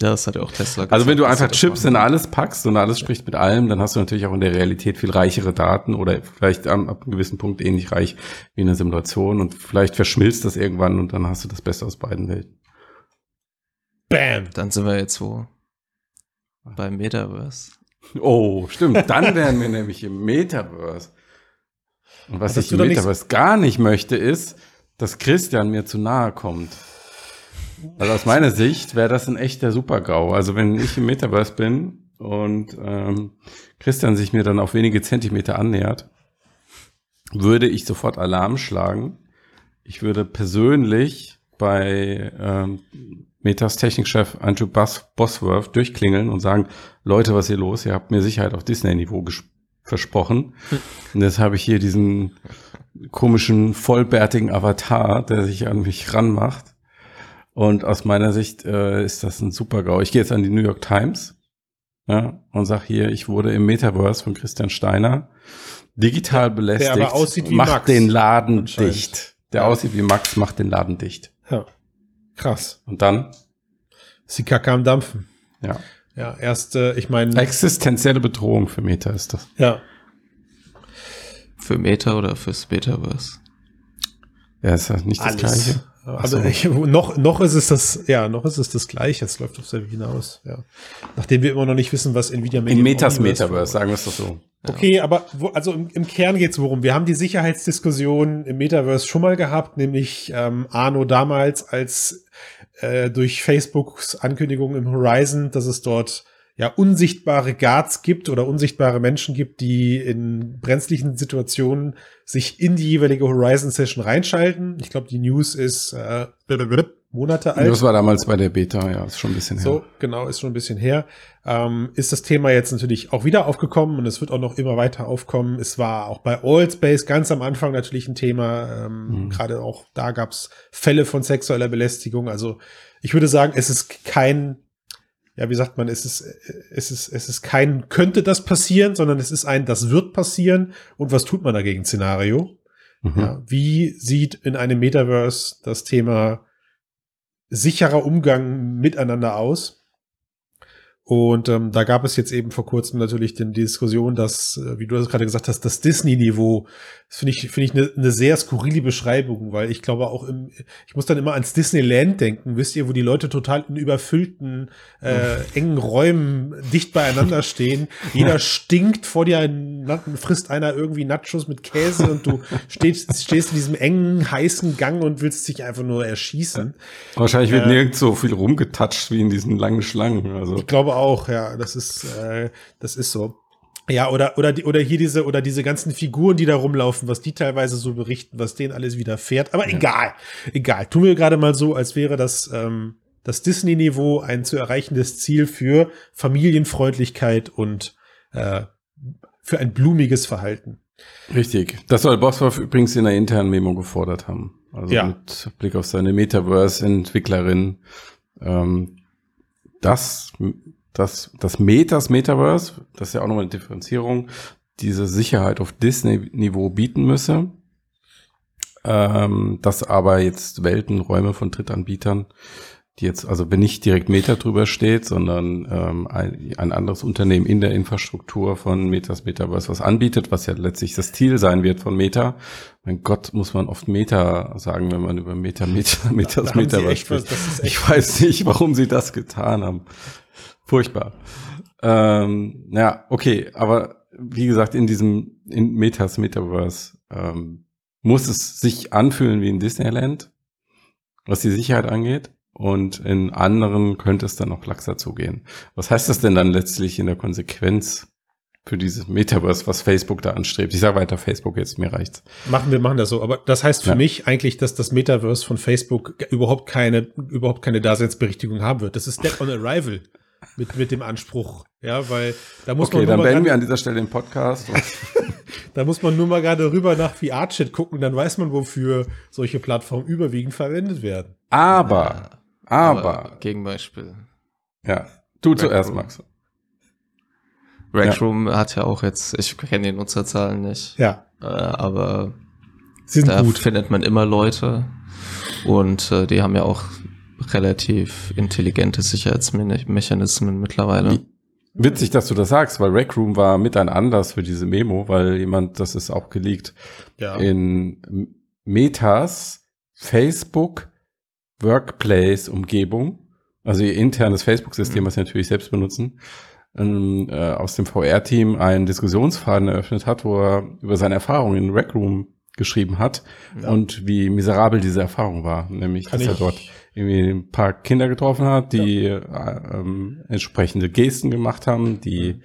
Ja, das hat ja auch Tesla gesagt. Also wenn du einfach Chips in alles packst und alles spricht mit allem, dann hast du natürlich auch in der Realität viel reichere Daten oder vielleicht am, ab einem gewissen Punkt ähnlich reich wie in der Simulation und vielleicht verschmilzt das irgendwann und dann hast du das Beste aus beiden Welten. Bam! Dann sind wir jetzt wo? Beim Metaverse. Oh, stimmt. Dann wären wir nämlich im Metaverse. Und was ich im Metaverse gar nicht möchte, ist, dass Christian mir zu nahe kommt. Also aus meiner Sicht wäre das ein echter Super-GAU. Also wenn ich im Metaverse bin und ähm, Christian sich mir dann auf wenige Zentimeter annähert, würde ich sofort Alarm schlagen. Ich würde persönlich bei ähm, Metas Technikchef Andrew Bosworth durchklingeln und sagen, Leute, was ist hier los? Ihr habt mir Sicherheit auf Disney-Niveau versprochen. Und jetzt habe ich hier diesen komischen, vollbärtigen Avatar, der sich an mich ranmacht. Und aus meiner Sicht äh, ist das ein super GAU. Ich gehe jetzt an die New York Times ja, und sag hier, ich wurde im Metaverse von Christian Steiner digital belästigt. Der aber aussieht wie macht Max, den Laden dicht. Der ja. aussieht wie Max, macht den Laden dicht. Ja. Krass. Und dann? Ist die Kacke am Dampfen. Ja. Ja, erst, äh, ich meine. Existenzielle Bedrohung für Meta ist das. Ja. Für Meta oder fürs Metaverse? Ja, ist das nicht das Alles. Gleiche. Also so. ich, noch, noch ist es das, ja, noch ist es das Gleiche. Es läuft auf selber hinaus. Ja. Nachdem wir immer noch nicht wissen, was Nvidia mit In Metas Metaverse, sagen wir es doch so. Okay, aber wo, also im, im Kern geht's worum? Wir haben die Sicherheitsdiskussion im Metaverse schon mal gehabt, nämlich ähm, Arno damals, als äh, durch Facebooks Ankündigung im Horizon, dass es dort ja unsichtbare Guards gibt oder unsichtbare Menschen gibt, die in brenzlichen Situationen sich in die jeweilige Horizon Session reinschalten. Ich glaube, die News ist äh, Monate alt. Das war damals bei der Beta, ja, ist schon ein bisschen her. So, genau, ist schon ein bisschen her. Ähm, ist das Thema jetzt natürlich auch wieder aufgekommen und es wird auch noch immer weiter aufkommen. Es war auch bei Allspace ganz am Anfang natürlich ein Thema. Ähm, mhm. Gerade auch da gab es Fälle von sexueller Belästigung. Also ich würde sagen, es ist kein ja, wie sagt man, es ist, es ist, es ist kein könnte das passieren, sondern es ist ein das wird passieren und was tut man dagegen Szenario. Mhm. Ja, wie sieht in einem Metaverse das Thema sicherer Umgang miteinander aus? Und ähm, da gab es jetzt eben vor kurzem natürlich die Diskussion, dass, äh, wie du das gerade gesagt hast, das Disney-Niveau, das finde ich, finde ich eine ne sehr skurrile Beschreibung, weil ich glaube auch im, ich muss dann immer ans Disneyland denken, wisst ihr, wo die Leute total in überfüllten, äh, engen Räumen dicht beieinander stehen. Jeder stinkt vor dir, frisst einer irgendwie Nachos mit Käse und du stehst, stehst in diesem engen, heißen Gang und willst dich einfach nur erschießen. Wahrscheinlich wird äh, nirgends so viel rumgetatscht wie in diesen langen Schlangen. Also. Ich glaube auch, ja, das ist, äh, das ist so. Ja, oder, oder, die, oder hier diese, oder diese ganzen Figuren, die da rumlaufen, was die teilweise so berichten, was denen alles widerfährt. Aber ja. egal, egal. Tun wir gerade mal so, als wäre das, ähm, das Disney-Niveau ein zu erreichendes Ziel für Familienfreundlichkeit und äh, für ein blumiges Verhalten. Richtig. Das soll Bosworth übrigens in der internen Memo gefordert haben. Also ja. mit Blick auf seine Metaverse-Entwicklerin. Ähm, das, das, das Metas Metaverse, das ist ja auch nochmal eine Differenzierung, diese Sicherheit auf Disney-Niveau bieten müsse. Ähm, dass aber jetzt Weltenräume von Drittanbietern, die jetzt, also wenn nicht direkt Meta drüber steht, sondern ähm, ein, ein anderes Unternehmen in der Infrastruktur von Metas Metaverse was anbietet, was ja letztlich das Ziel sein wird von Meta. Mein Gott, muss man oft Meta sagen, wenn man über Meta, Meta, Metas Metaverse spricht. Ich weiß nicht, warum sie das getan haben. Furchtbar. Ähm, ja, okay, aber wie gesagt, in diesem in Metas Metaverse ähm, muss es sich anfühlen wie in Disneyland, was die Sicherheit angeht. Und in anderen könnte es dann noch laxer zugehen. Was heißt das denn dann letztlich in der Konsequenz für dieses Metaverse, was Facebook da anstrebt? Ich sage weiter Facebook jetzt, mir reicht's. Machen wir, machen das so. Aber das heißt für ja. mich eigentlich, dass das Metaverse von Facebook überhaupt keine, überhaupt keine Daseinsberechtigung haben wird. Das ist Dead on Arrival mit, mit dem Anspruch. Ja, weil da muss okay, man. Okay, dann beenden wir an dieser Stelle den Podcast. da muss man nur mal gerade rüber nach VR-Chat gucken, dann weiß man, wofür solche Plattformen überwiegend verwendet werden. Aber, aber. aber Gegenbeispiel. Ja, du zuerst, Max. Rec Room ja. hat ja auch jetzt, ich kenne die Nutzerzahlen nicht. Ja. Äh, aber sind da gut. findet man immer Leute und äh, die haben ja auch relativ intelligente Sicherheitsmechanismen mittlerweile. Witzig, dass du das sagst, weil Rec Room war mit ein Anlass für diese Memo, weil jemand, das ist auch geleakt, ja. in Metas Facebook Workplace Umgebung, also ihr internes Facebook-System, mhm. was sie natürlich selbst benutzen, ähm, äh, aus dem VR-Team einen Diskussionsfaden eröffnet hat, wo er über seine Erfahrungen in Rec Room geschrieben hat ja. und wie miserabel diese Erfahrung war, nämlich Kann dass er dort irgendwie ein paar Kinder getroffen hat, die ja. äh, ähm, entsprechende Gesten gemacht haben, die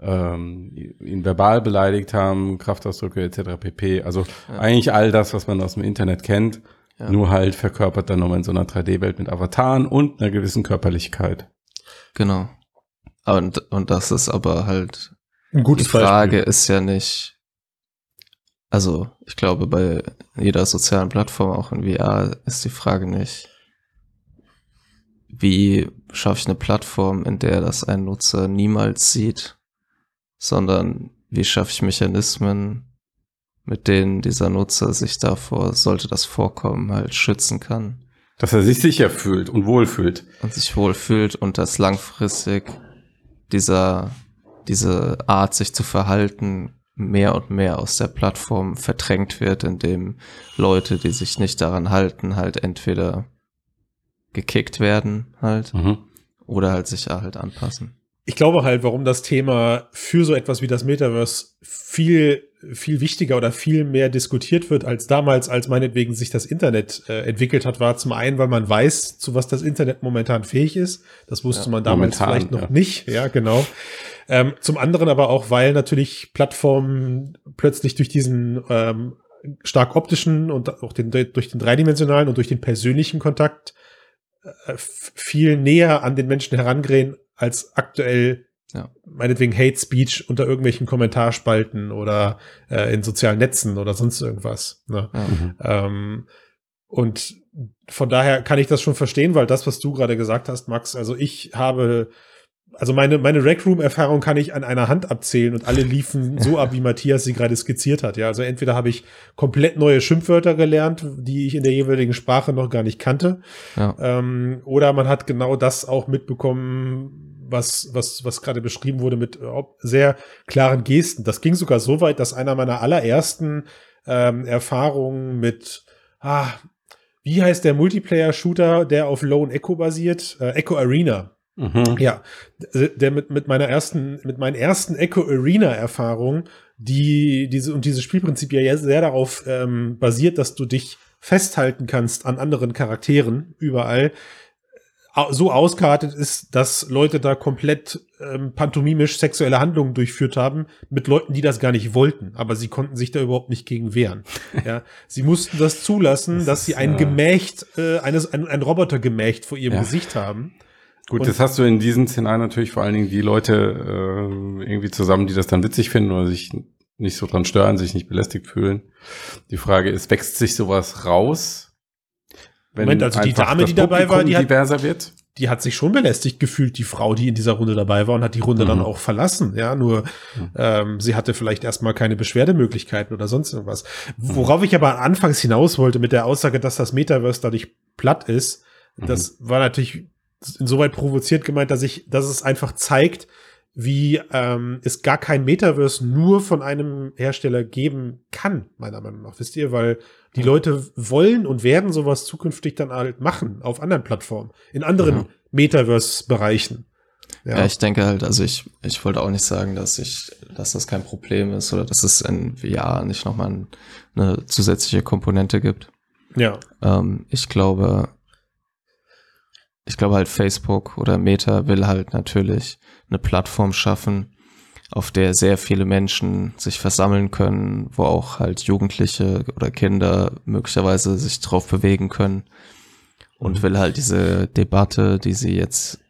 ähm, ihn verbal beleidigt haben, Kraftausdrücke etc. pp. Also ja. eigentlich all das, was man aus dem Internet kennt, ja. nur halt verkörpert dann nochmal in so einer 3D-Welt mit Avataren und einer gewissen Körperlichkeit. Genau. Und, und das ist aber halt ein gutes die Frage Beispiel. ist ja nicht, also ich glaube bei jeder sozialen Plattform, auch in VR, ist die Frage nicht, wie schaffe ich eine Plattform, in der das ein Nutzer niemals sieht, sondern wie schaffe ich Mechanismen, mit denen dieser Nutzer sich davor, sollte das vorkommen, halt schützen kann. Dass er sich sicher fühlt und wohlfühlt. Und sich wohlfühlt und dass langfristig dieser, diese Art, sich zu verhalten, mehr und mehr aus der Plattform verdrängt wird, indem Leute, die sich nicht daran halten, halt entweder gekickt werden halt mhm. oder halt sich halt anpassen. Ich glaube halt, warum das Thema für so etwas wie das Metaverse viel, viel wichtiger oder viel mehr diskutiert wird als damals, als meinetwegen sich das Internet äh, entwickelt hat, war zum einen, weil man weiß, zu was das Internet momentan fähig ist. Das wusste ja, man damals momentan, vielleicht noch ja. nicht. Ja, genau. Ähm, zum anderen aber auch, weil natürlich Plattformen plötzlich durch diesen ähm, stark optischen und auch den, durch den dreidimensionalen und durch den persönlichen Kontakt äh, viel näher an den Menschen herangehen als aktuell ja. meinetwegen Hate Speech unter irgendwelchen Kommentarspalten oder äh, in sozialen Netzen oder sonst irgendwas. Ne? Ja. Mhm. Ähm, Und von daher kann ich das schon verstehen, weil das, was du gerade gesagt hast, Max, also ich habe also meine, meine Rec Room Erfahrung kann ich an einer Hand abzählen und alle liefen so ab, wie Matthias sie gerade skizziert hat. Ja, also entweder habe ich komplett neue Schimpfwörter gelernt, die ich in der jeweiligen Sprache noch gar nicht kannte, ja. ähm, oder man hat genau das auch mitbekommen, was, was, was gerade beschrieben wurde mit äh, sehr klaren Gesten. Das ging sogar so weit, dass einer meiner allerersten ähm, Erfahrungen mit, ah, wie heißt der Multiplayer-Shooter, der auf Lone Echo basiert? Äh, Echo Arena Mhm. Ja, der mit, mit meiner ersten, mit meinen ersten Echo Arena Erfahrungen, die diese und dieses Spielprinzip ja sehr darauf ähm, basiert, dass du dich festhalten kannst an anderen Charakteren überall, so ausgeartet ist, dass Leute da komplett ähm, pantomimisch sexuelle Handlungen durchführt haben mit Leuten, die das gar nicht wollten, aber sie konnten sich da überhaupt nicht gegen wehren. ja, sie mussten das zulassen, das dass sie ein Gemächt, äh, eines ein, ein Robotergemächt vor ihrem ja. Gesicht haben. Gut, und das hast du in diesen Szenarien natürlich vor allen Dingen die Leute äh, irgendwie zusammen, die das dann witzig finden oder sich nicht so dran stören, sich nicht belästigt fühlen. Die Frage ist, wächst sich sowas raus? Wenn Moment, also die Dame, die dabei war, die hat, diverser wird? die hat sich schon belästigt gefühlt, die Frau, die in dieser Runde dabei war und hat die Runde mhm. dann auch verlassen. Ja, nur mhm. ähm, sie hatte vielleicht erstmal keine Beschwerdemöglichkeiten oder sonst irgendwas. Mhm. Worauf ich aber anfangs hinaus wollte mit der Aussage, dass das Metaverse dadurch platt ist, das mhm. war natürlich insoweit provoziert gemeint, dass ich, dass es einfach zeigt, wie ähm, es gar kein Metaverse nur von einem Hersteller geben kann, meiner Meinung nach. Wisst ihr, weil die Leute wollen und werden sowas zukünftig dann halt machen auf anderen Plattformen, in anderen mhm. Metaverse-Bereichen. Ja. ja. ich denke halt, also ich, ich wollte auch nicht sagen, dass ich, dass das kein Problem ist oder dass es in VR nicht nochmal ein, eine zusätzliche Komponente gibt. Ja. Ähm, ich glaube, ich glaube halt Facebook oder Meta will halt natürlich eine Plattform schaffen, auf der sehr viele Menschen sich versammeln können, wo auch halt Jugendliche oder Kinder möglicherweise sich drauf bewegen können und mhm. will halt diese Debatte, die sie jetzt,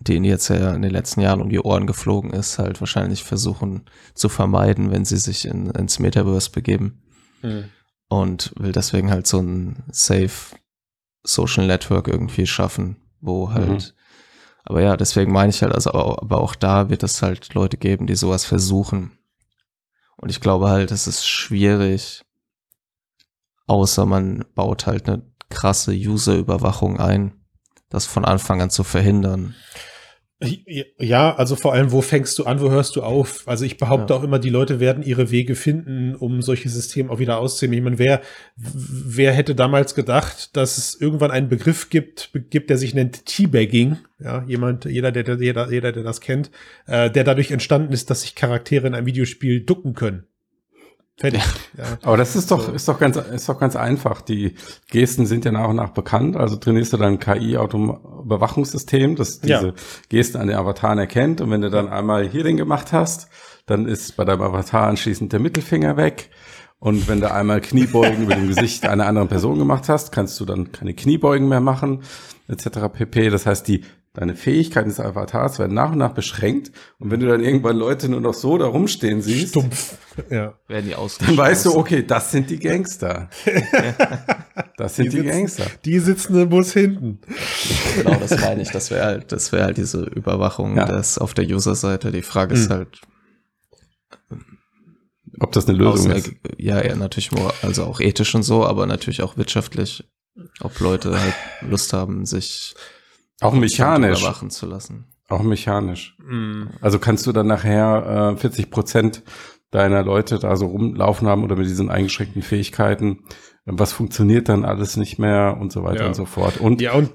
die ihnen jetzt ja in den letzten Jahren um die Ohren geflogen ist, halt wahrscheinlich versuchen zu vermeiden, wenn sie sich in, ins Metaverse begeben. Mhm. Und will deswegen halt so ein safe Social Network irgendwie schaffen, wo halt, mhm. aber ja, deswegen meine ich halt, also, aber auch da wird es halt Leute geben, die sowas versuchen. Und ich glaube halt, es ist schwierig, außer man baut halt eine krasse User-Überwachung ein, das von Anfang an zu verhindern. Ja, also vor allem, wo fängst du an, wo hörst du auf? Also ich behaupte ja. auch immer, die Leute werden ihre Wege finden, um solche Systeme auch wieder auszunehmen. Ich meine, wer, wer hätte damals gedacht, dass es irgendwann einen Begriff gibt, gibt, der sich nennt Teabagging? Ja, jemand, jeder, der, jeder, jeder, der das kennt, äh, der dadurch entstanden ist, dass sich Charaktere in einem Videospiel ducken können. Fertig. Ja. Aber das ist doch, ist doch ganz, ist doch ganz einfach. Die Gesten sind ja nach und nach bekannt. Also trainierst du dann KI-Überwachungssystem, das diese ja. Gesten an den Avataren erkennt. Und wenn du dann einmal hier den gemacht hast, dann ist bei deinem Avatar anschließend der Mittelfinger weg. Und wenn du einmal Kniebeugen über dem Gesicht einer anderen Person gemacht hast, kannst du dann keine Kniebeugen mehr machen, etc. pp. Das heißt, die Deine Fähigkeiten des Avatars werden nach und nach beschränkt. Und wenn du dann irgendwann Leute nur noch so da rumstehen siehst, Stumpf. Ja. werden die Dann weißt du, okay, das sind die Gangster. das sind die, die Gangster. Die sitzen im Bus hinten. Genau, das meine ich. Das wäre halt, das wäre halt diese Überwachung ja. das auf der User-Seite. Die Frage ist hm. halt, ob das eine Lösung ist. Ja, ja, natürlich, also auch ethisch und so, aber natürlich auch wirtschaftlich. Ob Leute halt Lust haben, sich auch mechanisch. Überwachen zu lassen. Auch mechanisch. Mm. Also kannst du dann nachher äh, 40 Prozent deiner Leute da so rumlaufen haben oder mit diesen eingeschränkten Fähigkeiten. Was funktioniert dann alles nicht mehr und so weiter ja. und so fort. Und ja, und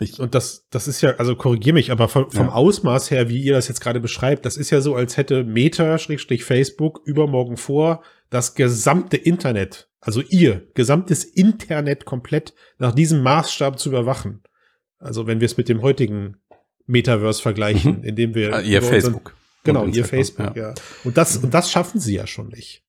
ich, und das, das ist ja, also korrigier mich, aber vom, vom ja. Ausmaß her, wie ihr das jetzt gerade beschreibt, das ist ja so, als hätte Meta, Schrägstrich Facebook, übermorgen vor, das gesamte Internet, also ihr gesamtes Internet komplett nach diesem Maßstab zu überwachen. Also wenn wir es mit dem heutigen Metaverse vergleichen, mhm. indem wir ah, ihr Facebook. Unseren, genau, ihr Facebook, ja. ja. Und das und das schaffen sie ja schon nicht.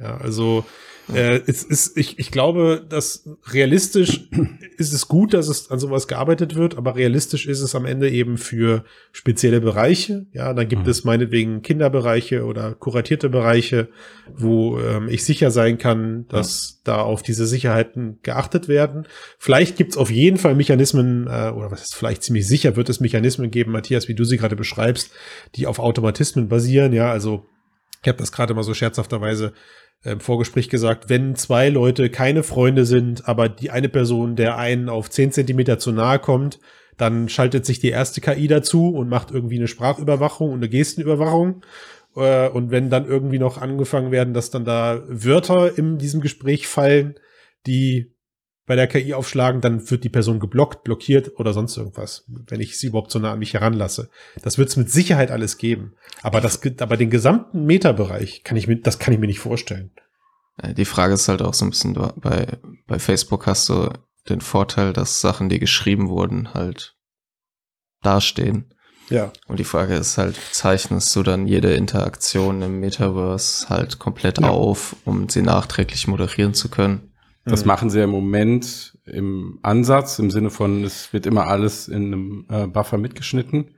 Ja, also äh, es ist, ich, ich glaube, dass realistisch ist es gut, dass es an sowas gearbeitet wird, aber realistisch ist es am Ende eben für spezielle Bereiche. Ja, dann gibt mhm. es meinetwegen Kinderbereiche oder kuratierte Bereiche, wo ähm, ich sicher sein kann, dass ja. da auf diese Sicherheiten geachtet werden. Vielleicht gibt es auf jeden Fall Mechanismen, äh, oder was ist vielleicht ziemlich sicher, wird es Mechanismen geben, Matthias, wie du sie gerade beschreibst, die auf Automatismen basieren. Ja, also ich habe das gerade mal so scherzhafterweise im ähm, Vorgespräch gesagt, wenn zwei Leute keine Freunde sind, aber die eine Person der einen auf zehn Zentimeter zu nahe kommt, dann schaltet sich die erste KI dazu und macht irgendwie eine Sprachüberwachung und eine Gestenüberwachung. Äh, und wenn dann irgendwie noch angefangen werden, dass dann da Wörter in diesem Gespräch fallen, die bei der KI aufschlagen, dann wird die Person geblockt, blockiert oder sonst irgendwas, wenn ich sie überhaupt so nah an mich heranlasse. Das wird es mit Sicherheit alles geben. Aber das, aber den gesamten Meta-Bereich kann ich mir, das kann ich mir nicht vorstellen. Die Frage ist halt auch so ein bisschen, bei, bei Facebook hast du den Vorteil, dass Sachen, die geschrieben wurden, halt dastehen. Ja. Und die Frage ist halt, zeichnest du dann jede Interaktion im Metaverse halt komplett ja. auf, um sie nachträglich moderieren zu können? Das mhm. machen sie im Moment im Ansatz, im Sinne von, es wird immer alles in einem äh, Buffer mitgeschnitten.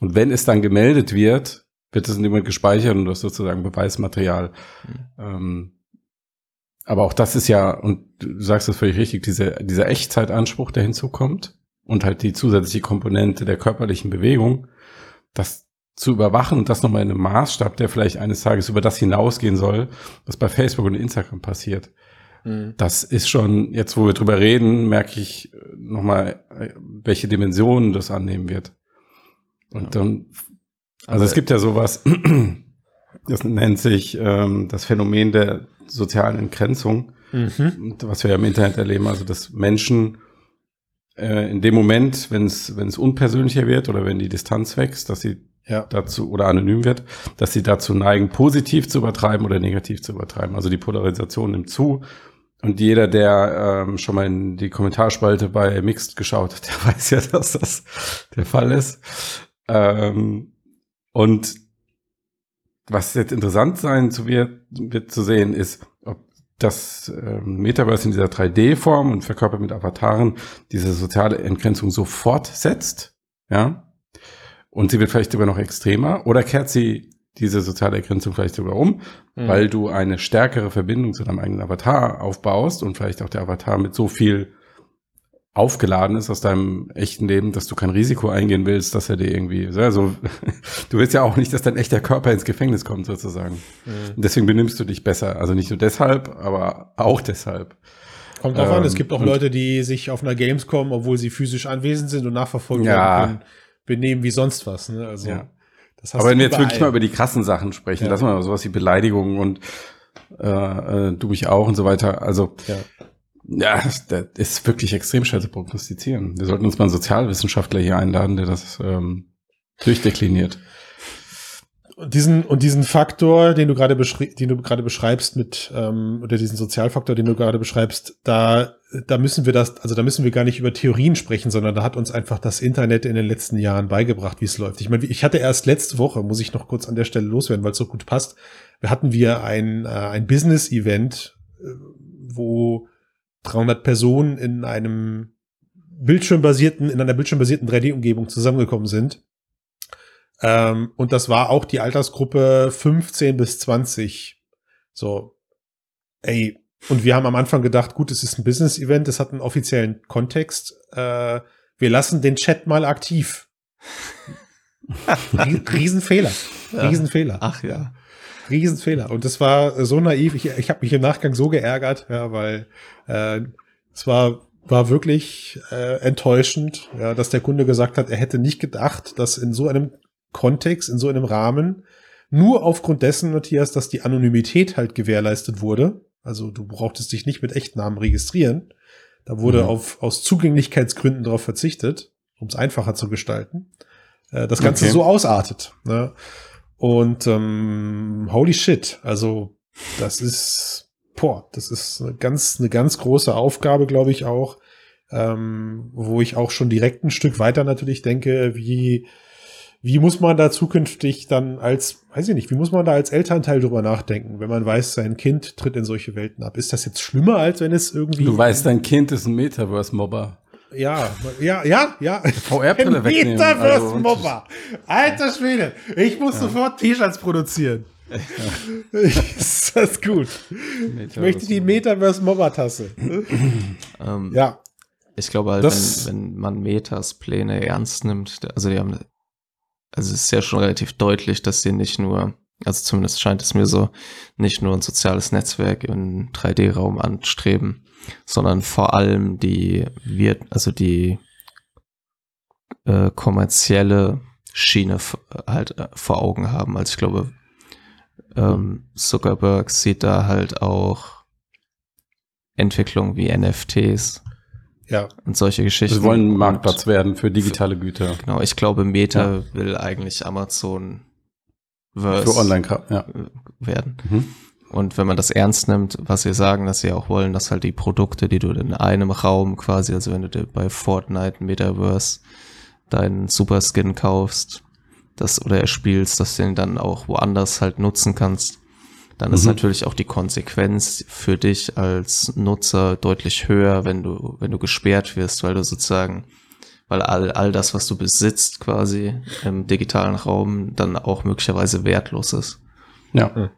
Und wenn es dann gemeldet wird, wird es in jemand gespeichert und das sozusagen Beweismaterial. Mhm. Ähm, aber auch das ist ja, und du sagst das völlig richtig, diese, dieser Echtzeitanspruch, der hinzukommt und halt die zusätzliche Komponente der körperlichen Bewegung, das zu überwachen und das nochmal in einem Maßstab, der vielleicht eines Tages über das hinausgehen soll, was bei Facebook und Instagram passiert. Mhm. Das ist schon, jetzt wo wir drüber reden, merke ich äh, nochmal, äh, welche Dimensionen das annehmen wird. Und dann, also Aber es gibt ja sowas, das nennt sich ähm, das Phänomen der sozialen Entgrenzung, mhm. was wir ja im Internet erleben, also dass Menschen äh, in dem Moment, wenn es wenn es unpersönlicher wird oder wenn die Distanz wächst, dass sie ja. dazu oder anonym wird, dass sie dazu neigen, positiv zu übertreiben oder negativ zu übertreiben. Also die Polarisation nimmt zu und jeder, der ähm, schon mal in die Kommentarspalte bei Mixed geschaut hat, der weiß ja, dass das der Fall ist. Ähm, und was jetzt interessant sein zu wird, wird zu sehen, ist, ob das ähm, Metaverse in dieser 3D-Form und verkörpert mit Avataren diese soziale Entgrenzung so fortsetzt, ja, und sie wird vielleicht sogar noch extremer, oder kehrt sie diese soziale Ergrenzung vielleicht sogar um, mhm. weil du eine stärkere Verbindung zu deinem eigenen Avatar aufbaust und vielleicht auch der Avatar mit so viel aufgeladen ist aus deinem echten Leben, dass du kein Risiko eingehen willst, dass er dir irgendwie, also du willst ja auch nicht, dass dein echter Körper ins Gefängnis kommt sozusagen. Mhm. deswegen benimmst du dich besser. Also nicht nur deshalb, aber auch deshalb. Kommt drauf ähm, an, es gibt auch Leute, die sich auf einer Gamescom, obwohl sie physisch anwesend sind und nachverfolgen ja. können, benehmen wie sonst was. Ne? Also ja. Aber wenn wir jetzt wirklich mal über die krassen Sachen sprechen, ja. wir mal sowas wie Beleidigungen und äh, äh, du mich auch und so weiter. Also ja, ja das, ist wirklich extrem schwer zu prognostizieren. Wir sollten uns mal einen Sozialwissenschaftler hier einladen, der das ähm, durchdekliniert. Und diesen, und diesen Faktor, den du gerade beschreibst, den du gerade beschreibst mit, ähm, oder diesen Sozialfaktor, den du gerade beschreibst, da, da müssen wir das, also da müssen wir gar nicht über Theorien sprechen, sondern da hat uns einfach das Internet in den letzten Jahren beigebracht, wie es läuft. Ich meine, ich hatte erst letzte Woche, muss ich noch kurz an der Stelle loswerden, weil es so gut passt, wir hatten wir ein, äh, ein Business-Event, äh, wo 300 Personen in einem bildschirmbasierten, in einer bildschirmbasierten 3D-Umgebung zusammengekommen sind ähm, und das war auch die Altersgruppe 15 bis 20. So, ey, und wir haben am Anfang gedacht, gut, es ist ein Business-Event, es hat einen offiziellen Kontext. Äh, wir lassen den Chat mal aktiv. Riesenfehler. Riesenfehler. Ach ja. Riesenfehler. Und das war so naiv. Ich, ich habe mich im Nachgang so geärgert, ja, weil äh, es war war wirklich äh, enttäuschend, ja, dass der Kunde gesagt hat, er hätte nicht gedacht, dass in so einem Kontext, in so einem Rahmen, nur aufgrund dessen, Matthias, dass die Anonymität halt gewährleistet wurde. Also du brauchtest dich nicht mit Echtnamen registrieren. Da wurde mhm. auf, aus Zugänglichkeitsgründen darauf verzichtet, um es einfacher zu gestalten. Äh, das Ganze okay. so ausartet. Ne? Und ähm, holy shit, also das ist, boah, das ist eine ganz, eine ganz große Aufgabe, glaube ich auch, ähm, wo ich auch schon direkt ein Stück weiter natürlich denke, wie wie muss man da zukünftig dann als, weiß ich nicht, wie muss man da als Elternteil drüber nachdenken, wenn man weiß, sein Kind tritt in solche Welten ab? Ist das jetzt schlimmer, als wenn es irgendwie. Du weißt, dein Kind ist ein Metaverse-Mobber. Ja, ja, ja, ja. VR-Brille wegnehmen. Metaverse-Mobber. Also, Alter Schwede. Ich muss ja. sofort T-Shirts produzieren. Ja. ist das gut. Ich möchte die Metaverse-Mobber-Tasse. ähm, ja. Ich glaube halt, wenn, wenn man Metas Pläne ernst nimmt, also die haben, also es ist ja schon relativ deutlich, dass sie nicht nur, also zumindest scheint es mir so, nicht nur ein soziales Netzwerk im 3D-Raum anstreben, sondern vor allem die wird, also die äh, kommerzielle Schiene halt äh, vor Augen haben. Also ich glaube, ähm, Zuckerberg sieht da halt auch Entwicklung wie NFTs ja. Und solche Geschichten. Wir wollen ein Marktplatz werden für digitale Güter. Genau, ich glaube, Meta ja. will eigentlich Amazon Verse für Online ja. werden. Mhm. Und wenn man das ernst nimmt, was sie sagen, dass sie auch wollen, dass halt die Produkte, die du in einem Raum quasi, also wenn du dir bei Fortnite Metaverse deinen Superskin kaufst, das oder erspielst, dass du den dann auch woanders halt nutzen kannst, dann mhm. ist natürlich auch die Konsequenz für dich als Nutzer deutlich höher, wenn du, wenn du gesperrt wirst, weil du sozusagen, weil all, all das, was du besitzt quasi im digitalen Raum, dann auch möglicherweise wertlos ist. Ja.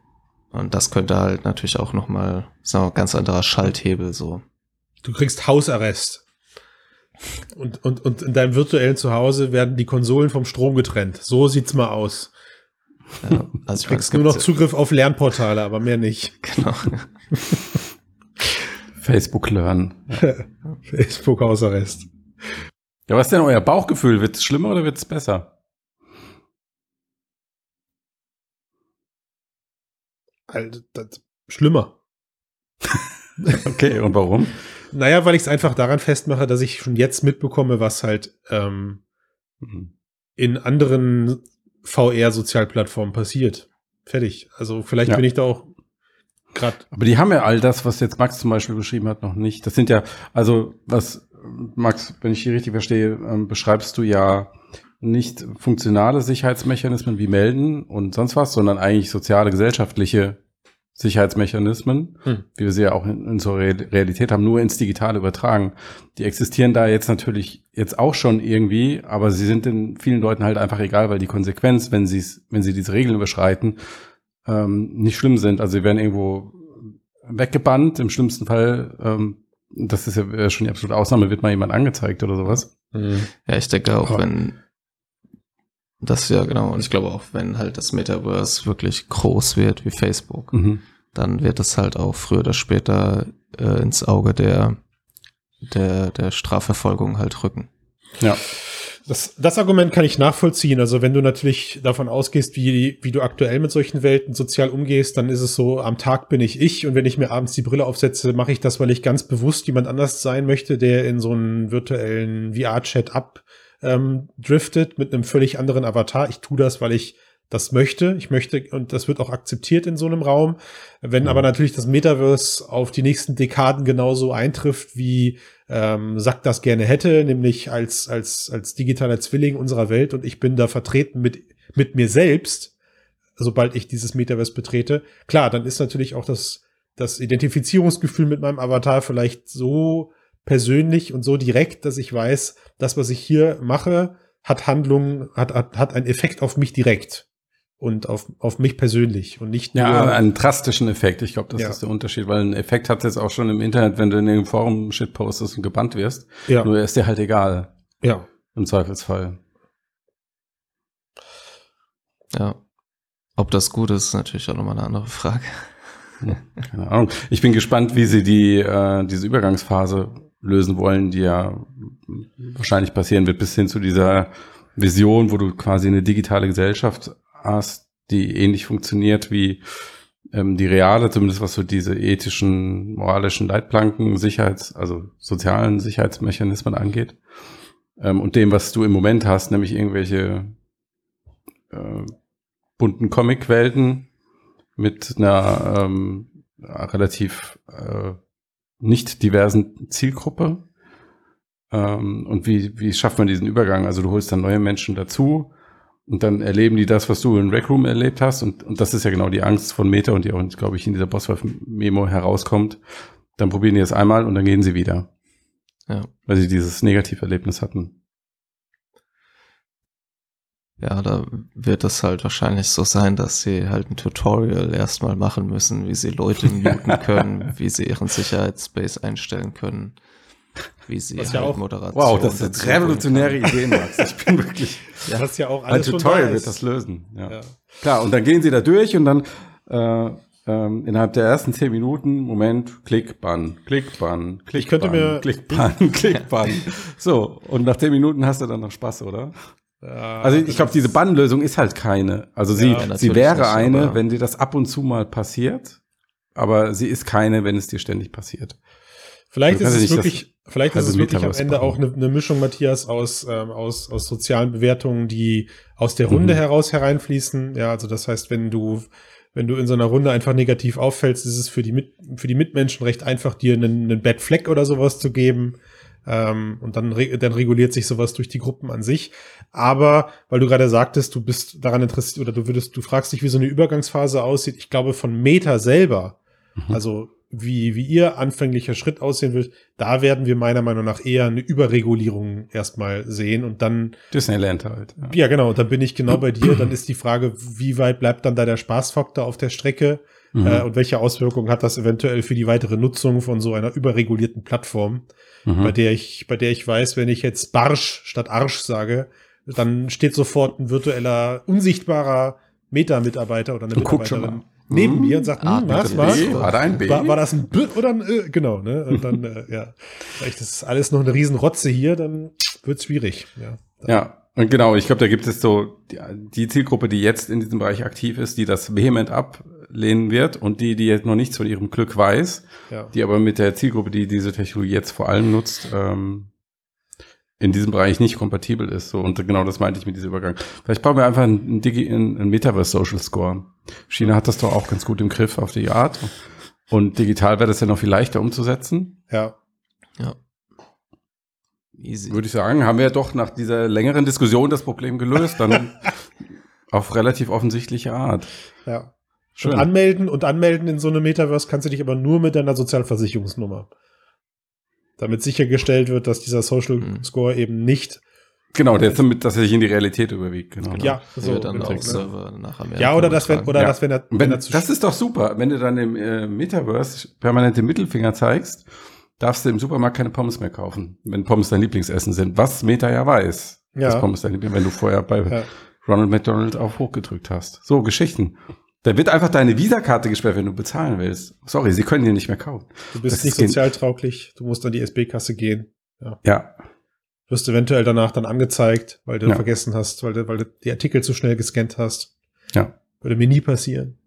Und das könnte halt natürlich auch nochmal, sagen wir, ganz anderer Schalthebel so. Du kriegst Hausarrest. Und, und, und in deinem virtuellen Zuhause werden die Konsolen vom Strom getrennt. So sieht's mal aus. Ja, also ich kriegst nur noch Zugriff auf Lernportale, aber mehr nicht. Genau. Facebook Learn. Facebook Hausarrest. Ja, was ist denn euer Bauchgefühl? Wird es schlimmer oder wird es besser? Also, das, schlimmer. okay, und warum? Naja, weil ich es einfach daran festmache, dass ich schon jetzt mitbekomme, was halt ähm, mhm. in anderen VR-Sozialplattform passiert. Fertig. Also vielleicht ja. bin ich da auch gerade. Aber die haben ja all das, was jetzt Max zum Beispiel beschrieben hat, noch nicht. Das sind ja, also was, Max, wenn ich hier richtig verstehe, ähm, beschreibst du ja nicht funktionale Sicherheitsmechanismen wie Melden und sonst was, sondern eigentlich soziale, gesellschaftliche Sicherheitsmechanismen, hm. wie wir sie ja auch in, unserer Realität haben, nur ins Digitale übertragen. Die existieren da jetzt natürlich jetzt auch schon irgendwie, aber sie sind den vielen Leuten halt einfach egal, weil die Konsequenz, wenn sie wenn sie diese Regeln überschreiten, ähm, nicht schlimm sind. Also sie werden irgendwo weggebannt, im schlimmsten Fall, ähm, das ist ja schon die absolute Ausnahme, wird mal jemand angezeigt oder sowas. Hm. Ja, ich denke auch, wenn das ja, genau. Und ich glaube auch, wenn halt das Metaverse wirklich groß wird wie Facebook, mhm. dann wird es halt auch früher oder später äh, ins Auge der, der, der Strafverfolgung halt rücken. Ja. Das, das Argument kann ich nachvollziehen. Also wenn du natürlich davon ausgehst, wie, wie du aktuell mit solchen Welten sozial umgehst, dann ist es so, am Tag bin ich ich und wenn ich mir abends die Brille aufsetze, mache ich das, weil ich ganz bewusst jemand anders sein möchte, der in so einen virtuellen VR-Chat ab ähm, driftet mit einem völlig anderen Avatar. Ich tue das, weil ich das möchte. Ich möchte, und das wird auch akzeptiert in so einem Raum. Wenn ja. aber natürlich das Metaverse auf die nächsten Dekaden genauso eintrifft, wie ähm, Sack das gerne hätte, nämlich als, als, als digitaler Zwilling unserer Welt und ich bin da vertreten mit, mit mir selbst, sobald ich dieses Metaverse betrete. Klar, dann ist natürlich auch das, das Identifizierungsgefühl mit meinem Avatar vielleicht so persönlich und so direkt, dass ich weiß, das, was ich hier mache, hat Handlungen, hat, hat, hat einen Effekt auf mich direkt und auf, auf mich persönlich und nicht nur. Ja, einen drastischen Effekt. Ich glaube, das ja. ist der Unterschied, weil ein Effekt hat es jetzt auch schon im Internet, wenn du in dem Forum Shit postest und gebannt wirst. Ja. Nur ist dir halt egal. Ja. Im Zweifelsfall. Ja. Ob das gut ist, ist natürlich auch nochmal eine andere Frage. Keine Ahnung. Ich bin gespannt, wie sie die, äh, diese Übergangsphase lösen wollen, die ja wahrscheinlich passieren wird, bis hin zu dieser Vision, wo du quasi eine digitale Gesellschaft hast, die ähnlich funktioniert wie ähm, die reale, zumindest was so diese ethischen, moralischen Leitplanken, Sicherheits-, also sozialen Sicherheitsmechanismen angeht. Ähm, und dem, was du im Moment hast, nämlich irgendwelche äh, bunten Comic-Welten mit einer ähm, relativ äh, nicht diversen Zielgruppe. Ähm, und wie, wie schafft man diesen Übergang? Also du holst dann neue Menschen dazu Und dann erleben die das, was du in Rec Room erlebt hast. Und, und das ist ja genau die Angst von Meta und die auch, glaube ich, in dieser Bosswolf-Memo herauskommt. Dann probieren die es einmal und dann gehen sie wieder. Ja. Weil sie dieses Negativerlebnis hatten. Ja, da wird es halt wahrscheinlich so sein, dass sie halt ein Tutorial erstmal machen müssen, wie sie Leute muten können, wie sie ihren Sicherheitsspace einstellen können, wie sie halt ja auch, Moderation. Wow, das sind revolutionäre Ideen, Max. Ich bin wirklich. ja, das ist ja auch alles Ein Tutorial wird das lösen. Ja. ja. Klar, und dann gehen sie da durch und dann äh, ähm, innerhalb der ersten zehn Minuten, Moment, Klick, Bann, Klick, Bann, Klick, ich könnte mir Klick, Bann, Klick, Bann. So, und nach zehn Minuten hast du dann noch Spaß, oder? Also ich glaube, diese Bannlösung ist halt keine. Also sie, ja, sie wäre eine, wenn dir das ab und zu mal passiert, aber sie ist keine, wenn es dir ständig passiert. Vielleicht ist es wirklich, vielleicht ist es wirklich am Ende auch eine, eine, Mischung, Matthias, aus, ähm, aus, aus sozialen Bewertungen, die aus der Runde mhm. heraus hereinfließen. Ja, also das heißt, wenn du, wenn du in so einer Runde einfach negativ auffällst, ist es für die, Mit für die Mitmenschen recht einfach, dir einen, einen Bad Fleck oder sowas zu geben. Ähm, und dann, dann reguliert sich sowas durch die Gruppen an sich. Aber, weil du gerade sagtest, du bist daran interessiert oder du würdest, du fragst dich, wie so eine Übergangsphase aussieht. Ich glaube, von Meta selber, mhm. also wie, wie ihr anfänglicher Schritt aussehen wird, da werden wir meiner Meinung nach eher eine Überregulierung erstmal sehen und dann. Disneyland halt. Ja, ja genau. Dann bin ich genau bei dir. Dann ist die Frage, wie weit bleibt dann da der Spaßfaktor auf der Strecke? Mhm. Äh, und welche Auswirkungen hat das eventuell für die weitere Nutzung von so einer überregulierten Plattform, mhm. bei der ich, bei der ich weiß, wenn ich jetzt Barsch statt Arsch sage, dann steht sofort ein virtueller, unsichtbarer Meta-Mitarbeiter oder eine und Mitarbeiterin neben mhm. mir und sagt, ah, hm, was war? War, da ein B? War, war das ein B oder ein Ö? Genau, ne? Und dann, äh, ja, vielleicht ist alles noch eine Riesenrotze hier, dann wird schwierig. Ja, ja. Und genau, ich glaube, da gibt es so die, die, Zielgruppe, die jetzt in diesem Bereich aktiv ist, die das vehement ablehnen wird und die, die jetzt noch nichts von ihrem Glück weiß, ja. die aber mit der Zielgruppe, die diese Technologie jetzt vor allem nutzt, ähm, in diesem Bereich nicht kompatibel ist. So, und genau das meinte ich mit diesem Übergang. Vielleicht brauchen wir einfach einen, Digi einen Metaverse Social Score. China hat das doch auch ganz gut im Griff auf die Art. Und digital wäre das ja noch viel leichter umzusetzen. Ja. Ja. Easy. Würde ich sagen, haben wir ja doch nach dieser längeren Diskussion das Problem gelöst, dann auf relativ offensichtliche Art. Ja. Schön. Und anmelden und anmelden in so eine Metaverse kannst du dich aber nur mit deiner Sozialversicherungsnummer damit sichergestellt wird, dass dieser Social mhm. Score eben nicht Genau, der damit, dass er sich in die Realität überwiegt. Genau. Ja, so dann auch Server nach Amerika. Ja, oder das, wenn, oder ja. das, wenn er, wenn, wenn er Das ist doch super, wenn du dann im äh, Metaverse permanent den Mittelfinger zeigst, darfst du im Supermarkt keine Pommes mehr kaufen, wenn Pommes dein Lieblingsessen sind. Was Meta ja weiß, ja. dass Pommes dein Lieblings, wenn du vorher bei ja. Ronald McDonald auf hochgedrückt hast. So Geschichten. Da wird einfach deine Visakarte gesperrt, wenn du bezahlen willst. Sorry, sie können dir nicht mehr kaufen. Du bist das nicht sozialtauglich, du musst an die SB-Kasse gehen. Ja. ja. Wirst eventuell danach dann angezeigt, weil du ja. vergessen hast, weil du, weil du die Artikel zu schnell gescannt hast. Ja. Würde mir nie passieren.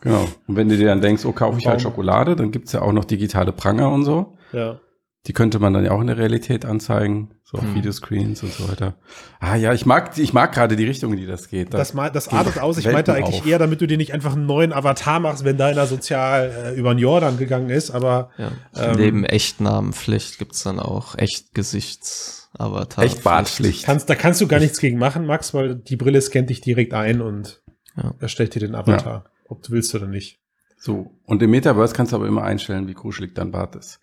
Genau. Und wenn du dir dann denkst, oh, kaufe ich halt Schokolade, dann gibt's ja auch noch digitale Pranger und so. Ja. Die könnte man dann ja auch in der Realität anzeigen, so auf hm. Videoscreens und so weiter. Ah ja, ich mag, ich mag gerade die Richtung, in die das geht. Das, das, das artet aus. Ich meinte eigentlich auf. eher, damit du dir nicht einfach einen neuen Avatar machst, wenn deiner sozial äh, über den Jordan gegangen ist, aber ja. ähm, neben Echtnamenpflicht gibt's dann auch Echtgesichtsavatar. Echtbartpflicht. Kannst, da kannst du gar nichts gegen machen, Max, weil die Brille scannt dich direkt ein und ja. erstellt dir den Avatar, ja. ob du willst oder nicht. So, und im Metaverse kannst du aber immer einstellen, wie kuschelig dein Bart ist.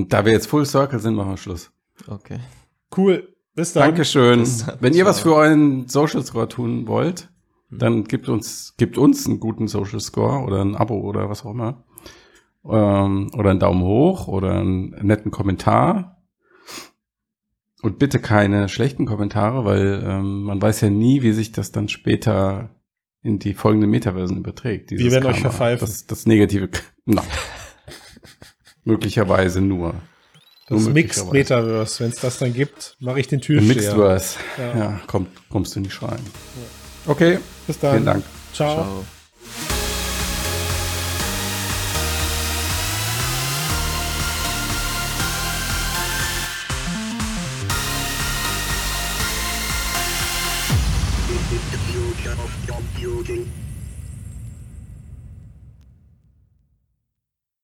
Und da wir jetzt Full Circle sind, machen wir Schluss. Okay. Cool. Bis dann. Dankeschön. Bis dann. Wenn ihr was für euren Social Score tun wollt, hm. dann gibt uns, gibt uns einen guten Social Score oder ein Abo oder was auch immer. Ähm, oder einen Daumen hoch oder einen netten Kommentar. Und bitte keine schlechten Kommentare, weil ähm, man weiß ja nie, wie sich das dann später in die folgenden Metaversen überträgt. Wir werden Karma. euch verpfeifen. Das, das Negative. No. Möglicherweise nur. Das nur Mixed Metaverse, wenn es das dann gibt, mache ich den Türsteher. Mixedverse. Ja, ja komm, kommst du nicht schreien. Ja. Okay, bis dann. Vielen Dank. Ciao. Ciao.